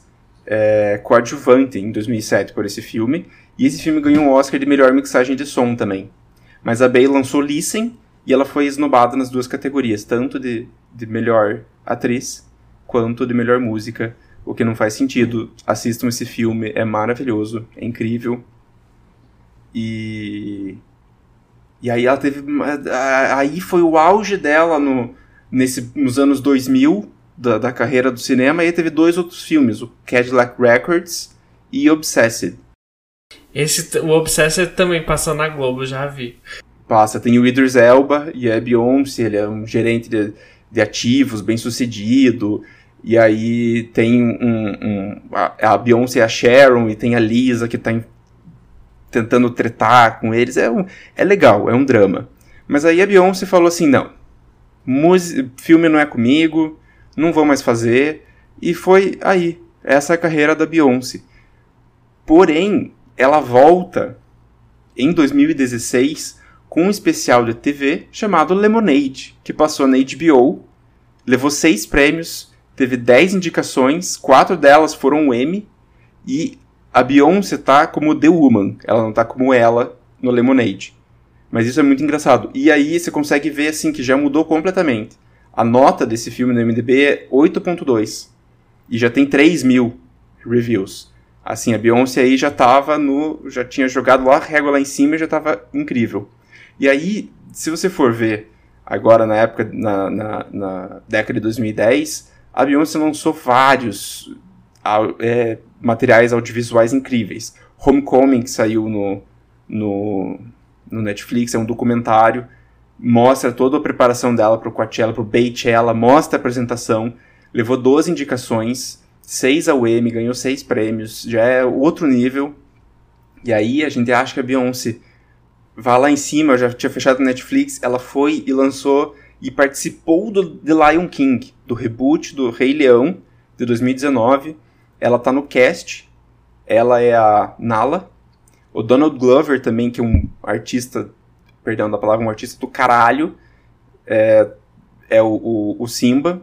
B: é, coadjuvante em 2007 por esse filme, e esse filme ganhou um Oscar de melhor mixagem de som também. Mas a Bey lançou Listen e ela foi esnobada nas duas categorias, tanto de, de melhor atriz quanto de melhor música, o que não faz sentido. Assistam esse filme, é maravilhoso, é incrível, e. E aí ela teve. Aí foi o auge dela no, nesse, nos anos 2000 da, da carreira do cinema. E aí teve dois outros filmes: o Cadillac Records e Obsessed.
A: Esse, o Obsessed também passou na Globo, já vi.
B: Passa, tem o Idris Elba e a Beyoncé, ele é um gerente de, de ativos, bem sucedido. E aí tem um, um a, a Beyoncé e a Sharon, e tem a Lisa que tá em tentando tretar com eles. É, um, é legal, é um drama. Mas aí a Beyoncé falou assim: não, filme não é comigo, não vou mais fazer. E foi aí, essa é a carreira da Beyoncé. Porém, ela volta em 2016 com um especial de TV chamado Lemonade, que passou na HBO, levou seis prêmios, teve dez indicações, quatro delas foram um Emmy, e a Beyoncé tá como The Woman, ela não tá como ela no Lemonade. Mas isso é muito engraçado. E aí você consegue ver assim que já mudou completamente. A nota desse filme no MDB é 8.2 e já tem 3 mil reviews. Assim, a Beyoncé aí já tava no. já tinha jogado lá a régua lá em cima e já tava incrível. E aí, se você for ver agora na época, na, na, na década de 2010, a Beyoncé lançou vários é, materiais audiovisuais incríveis. Homecoming, que saiu no, no, no Netflix, é um documentário, mostra toda a preparação dela para o Coachella, para o Beychella, mostra a apresentação, levou 12 indicações, 6 ao Emmy, ganhou 6 prêmios, já é outro nível. E aí a gente acha que a Beyoncé vai lá em cima, já tinha fechado no Netflix, ela foi e lançou e participou do The Lion King, do reboot do Rei Leão de 2019 ela tá no cast. Ela é a Nala. O Donald Glover também, que é um artista, perdão da palavra, um artista do caralho. É, é o, o, o Simba.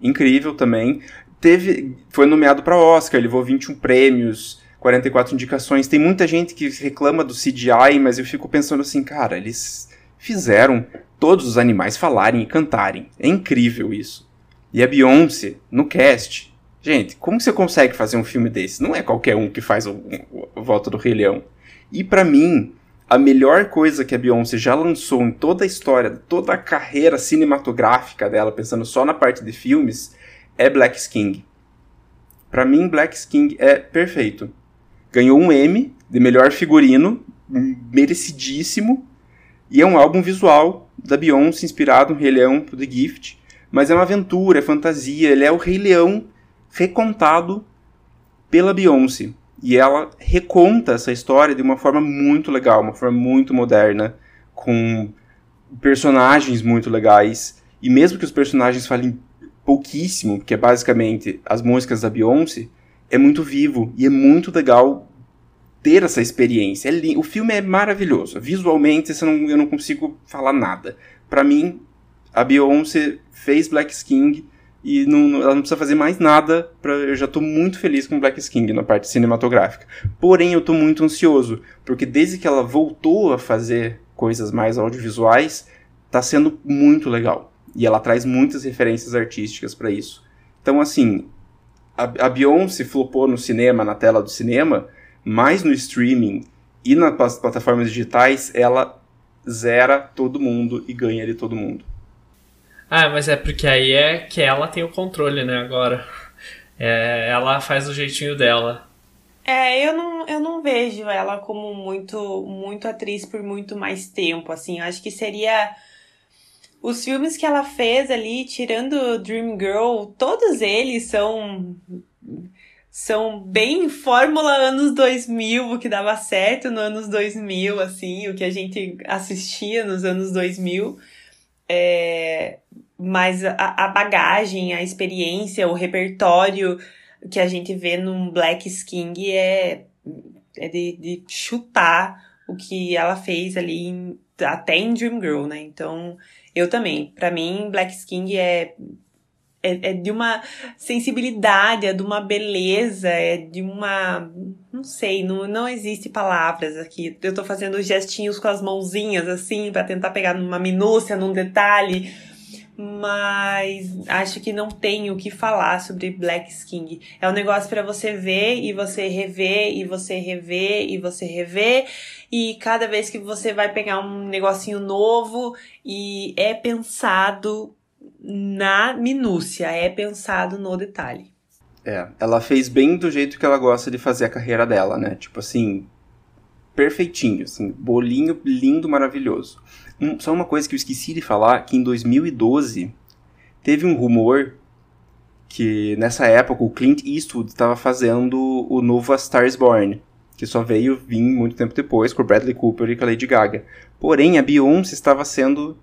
B: Incrível também. Teve, foi nomeado para Oscar, levou 21 prêmios, 44 indicações. Tem muita gente que reclama do CGI, mas eu fico pensando assim, cara, eles fizeram todos os animais falarem e cantarem. É incrível isso. E a Beyoncé, no cast, Gente, como você consegue fazer um filme desse? Não é qualquer um que faz o, o Volta do Rei Leão. E para mim, a melhor coisa que a Beyoncé já lançou em toda a história, toda a carreira cinematográfica dela, pensando só na parte de filmes, é Black King. Para mim, Black King é perfeito. Ganhou um M de melhor figurino, merecidíssimo, e é um álbum visual da Beyoncé inspirado no Rei Leão do The Gift, mas é uma aventura, é fantasia, ele é o Rei Leão recontado pela Beyoncé. E ela reconta essa história de uma forma muito legal, uma forma muito moderna, com personagens muito legais. E mesmo que os personagens falem pouquíssimo, que é basicamente as músicas da Beyoncé, é muito vivo e é muito legal ter essa experiência. É o filme é maravilhoso. Visualmente, não, eu não consigo falar nada. Para mim, a Beyoncé fez Black King e não, ela não precisa fazer mais nada. Pra, eu já estou muito feliz com Black King na parte cinematográfica. Porém, eu estou muito ansioso, porque desde que ela voltou a fazer coisas mais audiovisuais, está sendo muito legal. E ela traz muitas referências artísticas para isso. Então, assim, a, a Beyoncé flopou no cinema, na tela do cinema, mas no streaming e nas plataformas digitais, ela zera todo mundo e ganha de todo mundo.
A: Ah, mas é porque aí é que ela tem o controle, né, agora. É, ela faz o jeitinho dela.
C: É, eu não, eu não vejo ela como muito, muito atriz por muito mais tempo, assim. Eu acho que seria os filmes que ela fez ali, tirando Dream Girl, todos eles são são bem fórmula anos 2000, o que dava certo nos anos 2000, assim, o que a gente assistia nos anos 2000. É, mas a, a bagagem, a experiência, o repertório que a gente vê num Black King é, é de, de chutar o que ela fez ali em, até em Dream Girl, né? Então, eu também. para mim, Black King é é, é, de uma sensibilidade, é de uma beleza, é de uma. Não sei, não, não existe palavras aqui. Eu tô fazendo gestinhos com as mãozinhas, assim, para tentar pegar numa minúcia, num detalhe. Mas acho que não tenho o que falar sobre Black King. É um negócio para você ver e você rever e você rever e você rever. E cada vez que você vai pegar um negocinho novo e é pensado na minúcia, é pensado no detalhe.
B: É, ela fez bem do jeito que ela gosta de fazer a carreira dela, né? Tipo assim, perfeitinho, assim, bolinho lindo, maravilhoso. Um, só uma coisa que eu esqueci de falar, que em 2012 teve um rumor que nessa época o Clint Eastwood estava fazendo o novo A Star is Born, que só veio vir muito tempo depois com Bradley Cooper e com a Lady Gaga. Porém, a Beyoncé estava sendo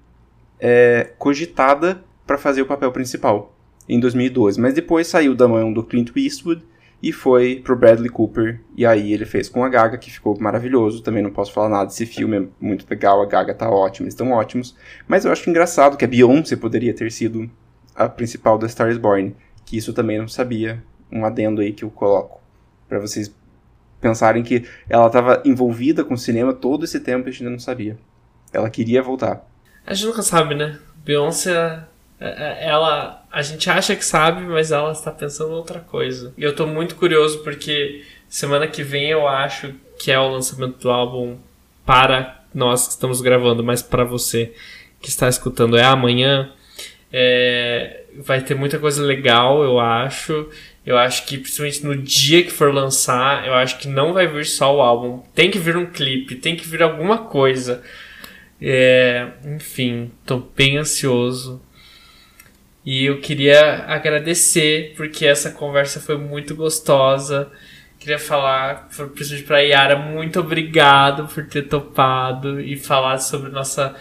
B: é, cogitada para fazer o papel principal em 2012, mas depois saiu da mão do Clint Eastwood e foi pro Bradley Cooper e aí ele fez com a Gaga que ficou maravilhoso. Também não posso falar nada desse filme, é muito legal, a Gaga tá ótima, estão ótimos, mas eu acho engraçado que a Beyoncé poderia ter sido a principal da Star is Born, que isso também não sabia, um adendo aí que eu coloco para vocês pensarem que ela estava envolvida com o cinema todo esse tempo e a gente não sabia. Ela queria voltar.
A: A gente nunca sabe, né? Beyoncé ela a gente acha que sabe, mas ela está pensando outra coisa. E eu tô muito curioso porque semana que vem eu acho que é o lançamento do álbum para nós que estamos gravando, mas para você que está escutando é amanhã. É, vai ter muita coisa legal, eu acho. Eu acho que principalmente no dia que for lançar, eu acho que não vai vir só o álbum. Tem que vir um clipe, tem que vir alguma coisa. É, enfim, tô bem ansioso. E eu queria agradecer, porque essa conversa foi muito gostosa. Queria falar, principalmente pra Yara, muito obrigado por ter topado e falar sobre nossa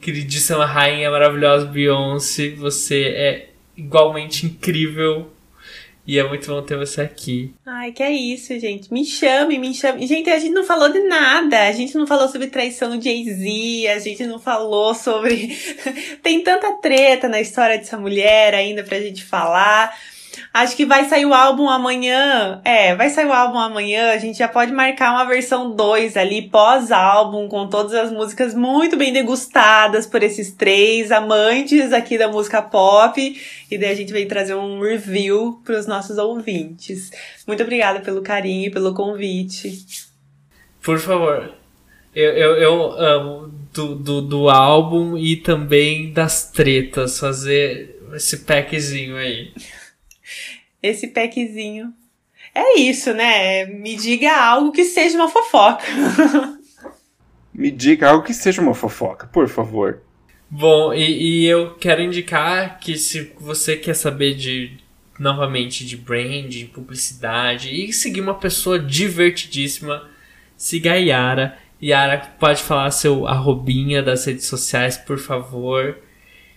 A: queridíssima rainha maravilhosa Beyoncé. Você é igualmente incrível e é muito bom ter você aqui.
C: Ai, que é isso, gente. Me chame, me chame. Gente, a gente não falou de nada. A gente não falou sobre traição do Jay-Z, a gente não falou sobre. Tem tanta treta na história dessa mulher ainda pra gente falar. Acho que vai sair o álbum amanhã. É, vai sair o álbum amanhã. A gente já pode marcar uma versão 2 ali, pós-álbum, com todas as músicas muito bem degustadas por esses três amantes aqui da música pop. E daí a gente vem trazer um review para os nossos ouvintes. Muito obrigada pelo carinho e pelo convite.
A: Por favor. Eu, eu, eu amo do, do, do álbum e também das tretas, fazer esse packzinho aí
C: esse packzinho. É isso, né? Me diga algo que seja uma fofoca.
B: Me diga algo que seja uma fofoca, por favor.
A: Bom, e, e, eu quero indicar que se você quer saber de novamente de branding, publicidade e seguir uma pessoa divertidíssima, siga a Yara. Yara, pode falar seu arrobinha das redes sociais, por favor.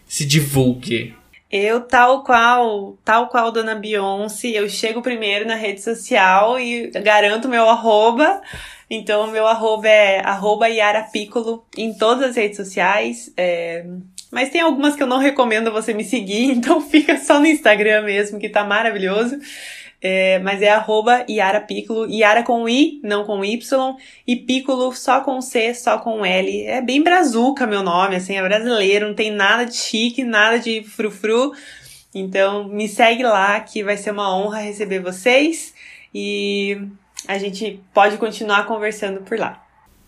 A: Se divulgue.
C: Eu, tal qual, tal qual Dona Beyoncé, eu chego primeiro na rede social e garanto meu arroba. Então, meu arroba é arroba Yara Piccolo em todas as redes sociais. É... Mas tem algumas que eu não recomendo você me seguir, então fica só no Instagram mesmo, que tá maravilhoso. É, mas é arroba Yara Piccolo, Yara com I, não com Y, e Piccolo só com C, só com L. É bem brazuca meu nome, assim, é brasileiro, não tem nada de chique, nada de frufru. Então me segue lá que vai ser uma honra receber vocês e a gente pode continuar conversando por lá.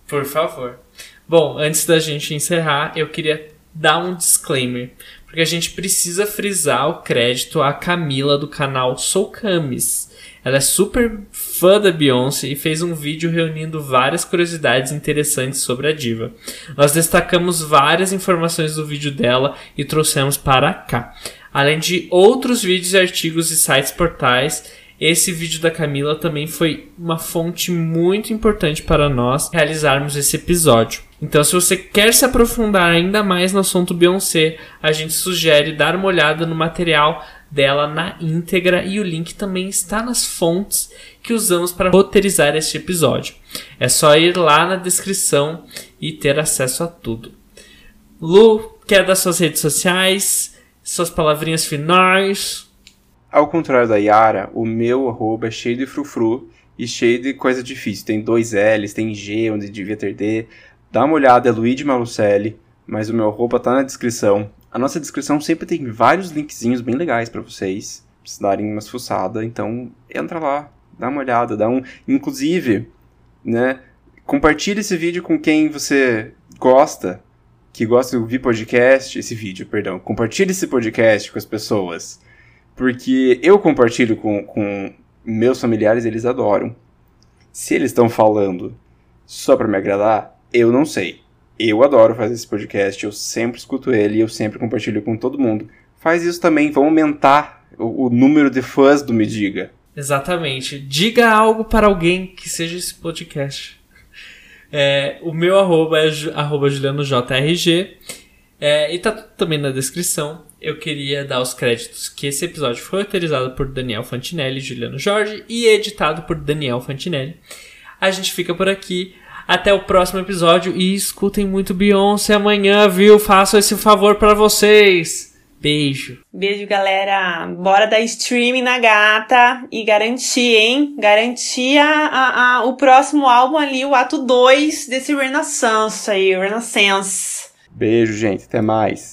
A: Por favor. Bom, antes da gente encerrar, eu queria dar um disclaimer porque a gente precisa frisar o crédito à Camila do canal Sou Camis. Ela é super fã da Beyoncé e fez um vídeo reunindo várias curiosidades interessantes sobre a diva. Nós destacamos várias informações do vídeo dela e trouxemos para cá. Além de outros vídeos e artigos e sites portais, esse vídeo da Camila também foi uma fonte muito importante para nós realizarmos esse episódio. Então, se você quer se aprofundar ainda mais no assunto Beyoncé, a gente sugere dar uma olhada no material dela na íntegra e o link também está nas fontes que usamos para roteirizar este episódio. É só ir lá na descrição e ter acesso a tudo. Lu, quer dar suas redes sociais, suas palavrinhas finais?
B: Ao contrário da Yara, o meu arroba é cheio de frufru e cheio de coisa difícil. Tem dois L's, tem G onde devia ter D. Dá uma olhada, é Luigi Malucelli, mas o meu roupa tá na descrição. A nossa descrição sempre tem vários linkzinhos bem legais para vocês, pra vocês darem umas fuçadas, então entra lá, dá uma olhada, dá um... Inclusive, né, compartilhe esse vídeo com quem você gosta, que gosta de ouvir podcast, esse vídeo, perdão. Compartilhe esse podcast com as pessoas, porque eu compartilho com, com meus familiares, eles adoram. Se eles estão falando só para me agradar, eu não sei. Eu adoro fazer esse podcast, eu sempre escuto ele e eu sempre compartilho com todo mundo. Faz isso também, vamos aumentar o, o número de fãs do Me Diga.
A: Exatamente. Diga algo para alguém que seja esse podcast. É, o meu arroba é arroba julianojrg é, e tá também na descrição. Eu queria dar os créditos que esse episódio foi autorizado por Daniel Fantinelli, Juliano Jorge e editado por Daniel Fantinelli. A gente fica por aqui. Até o próximo episódio e escutem muito Beyoncé amanhã, viu? Faço esse favor para vocês. Beijo.
C: Beijo, galera. Bora dar streaming na gata e garantir, hein? Garantir a, a, a, o próximo álbum ali, o ato 2 desse Renaissance aí, Renaissance.
B: Beijo, gente. Até mais.